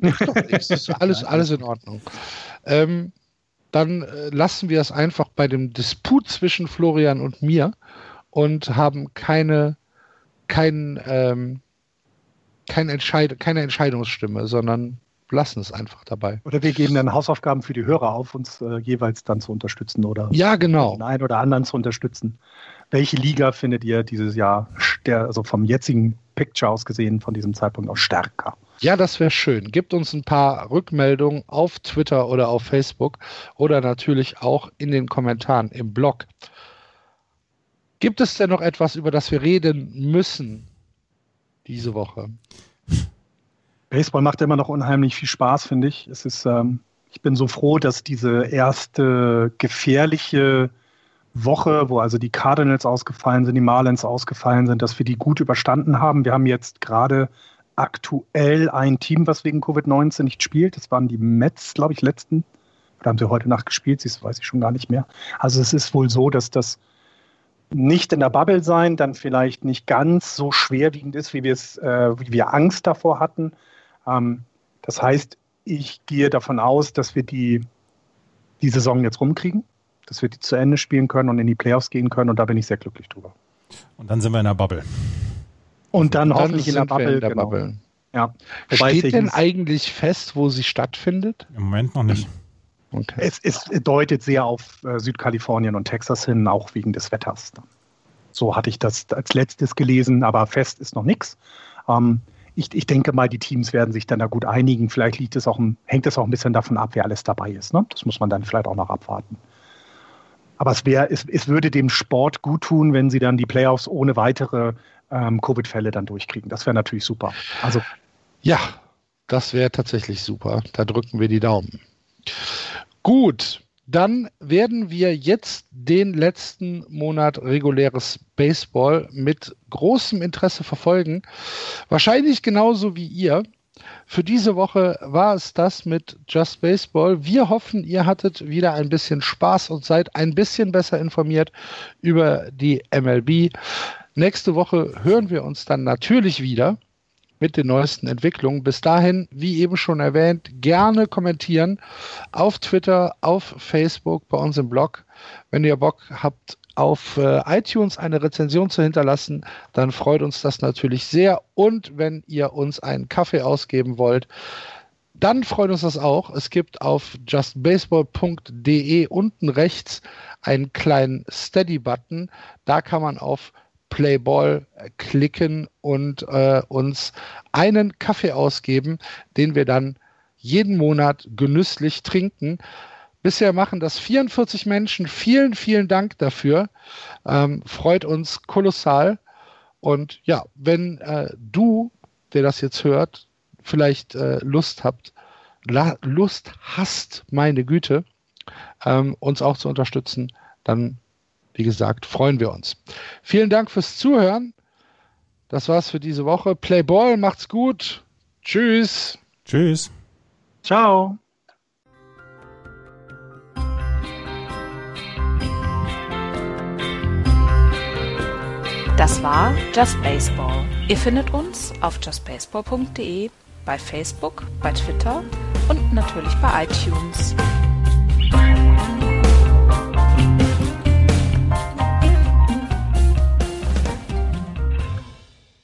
Nichts, ist alles, alles in Ordnung. Ähm, dann äh, lassen wir es einfach bei dem Disput zwischen Florian und mir und haben keine, kein, ähm, kein Entscheid keine Entscheidungsstimme, sondern lassen es einfach dabei. Oder wir geben dann Hausaufgaben für die Hörer auf, uns äh, jeweils dann zu unterstützen oder Ja, genau. den einen oder anderen zu unterstützen. Welche Liga findet ihr dieses Jahr, der, also vom jetzigen Picture aus gesehen, von diesem Zeitpunkt aus stärker? Ja, das wäre schön. Gebt uns ein paar Rückmeldungen auf Twitter oder auf Facebook oder natürlich auch in den Kommentaren im Blog. Gibt es denn noch etwas, über das wir reden müssen diese Woche? Baseball macht immer noch unheimlich viel Spaß, finde ich. Es ist, ähm, ich bin so froh, dass diese erste gefährliche Woche, wo also die Cardinals ausgefallen sind, die Marlins ausgefallen sind, dass wir die gut überstanden haben. Wir haben jetzt gerade aktuell ein Team, was wegen Covid-19 nicht spielt. Das waren die Mets, glaube ich, letzten. Oder haben sie heute Nacht gespielt? Das weiß ich schon gar nicht mehr. Also es ist wohl so, dass das nicht in der Bubble sein dann vielleicht nicht ganz so schwerwiegend ist, wie wir es, äh, wie wir Angst davor hatten. Ähm, das heißt, ich gehe davon aus, dass wir die, die Saison jetzt rumkriegen, dass wir die zu Ende spielen können und in die Playoffs gehen können und da bin ich sehr glücklich drüber. Und dann sind wir in der Bubble. Und dann, Dann hoffentlich in der Bubble. in der genau. Bubble. Ja. Steht denn eigentlich fest, wo sie stattfindet? Im Moment noch nicht. Okay. es, es deutet sehr auf äh, Südkalifornien und Texas hin, auch wegen des Wetters. So hatte ich das als letztes gelesen, aber fest ist noch nichts. Ähm, ich, ich denke mal, die Teams werden sich dann da gut einigen. Vielleicht liegt es auch, hängt es auch ein bisschen davon ab, wer alles dabei ist. Ne? Das muss man dann vielleicht auch noch abwarten. Aber es, wär, es, es würde dem Sport gut tun, wenn sie dann die Playoffs ohne weitere ähm, Covid-Fälle dann durchkriegen. Das wäre natürlich super. Also Ja, das wäre tatsächlich super. Da drücken wir die Daumen. Gut, dann werden wir jetzt den letzten Monat reguläres Baseball mit großem Interesse verfolgen. Wahrscheinlich genauso wie ihr. Für diese Woche war es das mit Just Baseball. Wir hoffen, ihr hattet wieder ein bisschen Spaß und seid ein bisschen besser informiert über die MLB. Nächste Woche hören wir uns dann natürlich wieder mit den neuesten Entwicklungen. Bis dahin, wie eben schon erwähnt, gerne kommentieren auf Twitter, auf Facebook, bei uns im Blog. Wenn ihr Bock habt, auf äh, iTunes eine Rezension zu hinterlassen, dann freut uns das natürlich sehr. Und wenn ihr uns einen Kaffee ausgeben wollt, dann freut uns das auch. Es gibt auf justbaseball.de unten rechts einen kleinen Steady-Button. Da kann man auf Playball klicken und äh, uns einen Kaffee ausgeben, den wir dann jeden Monat genüsslich trinken. Bisher machen das 44 Menschen. Vielen, vielen Dank dafür. Ähm, freut uns kolossal. Und ja, wenn äh, du, der das jetzt hört, vielleicht äh, Lust habt, Lust hast, meine Güte, ähm, uns auch zu unterstützen, dann, wie gesagt, freuen wir uns. Vielen Dank fürs Zuhören. Das war's für diese Woche. Play Ball, macht's gut. Tschüss. Tschüss. ciao. Das war Just Baseball. Ihr findet uns auf justbaseball.de, bei Facebook, bei Twitter und natürlich bei iTunes.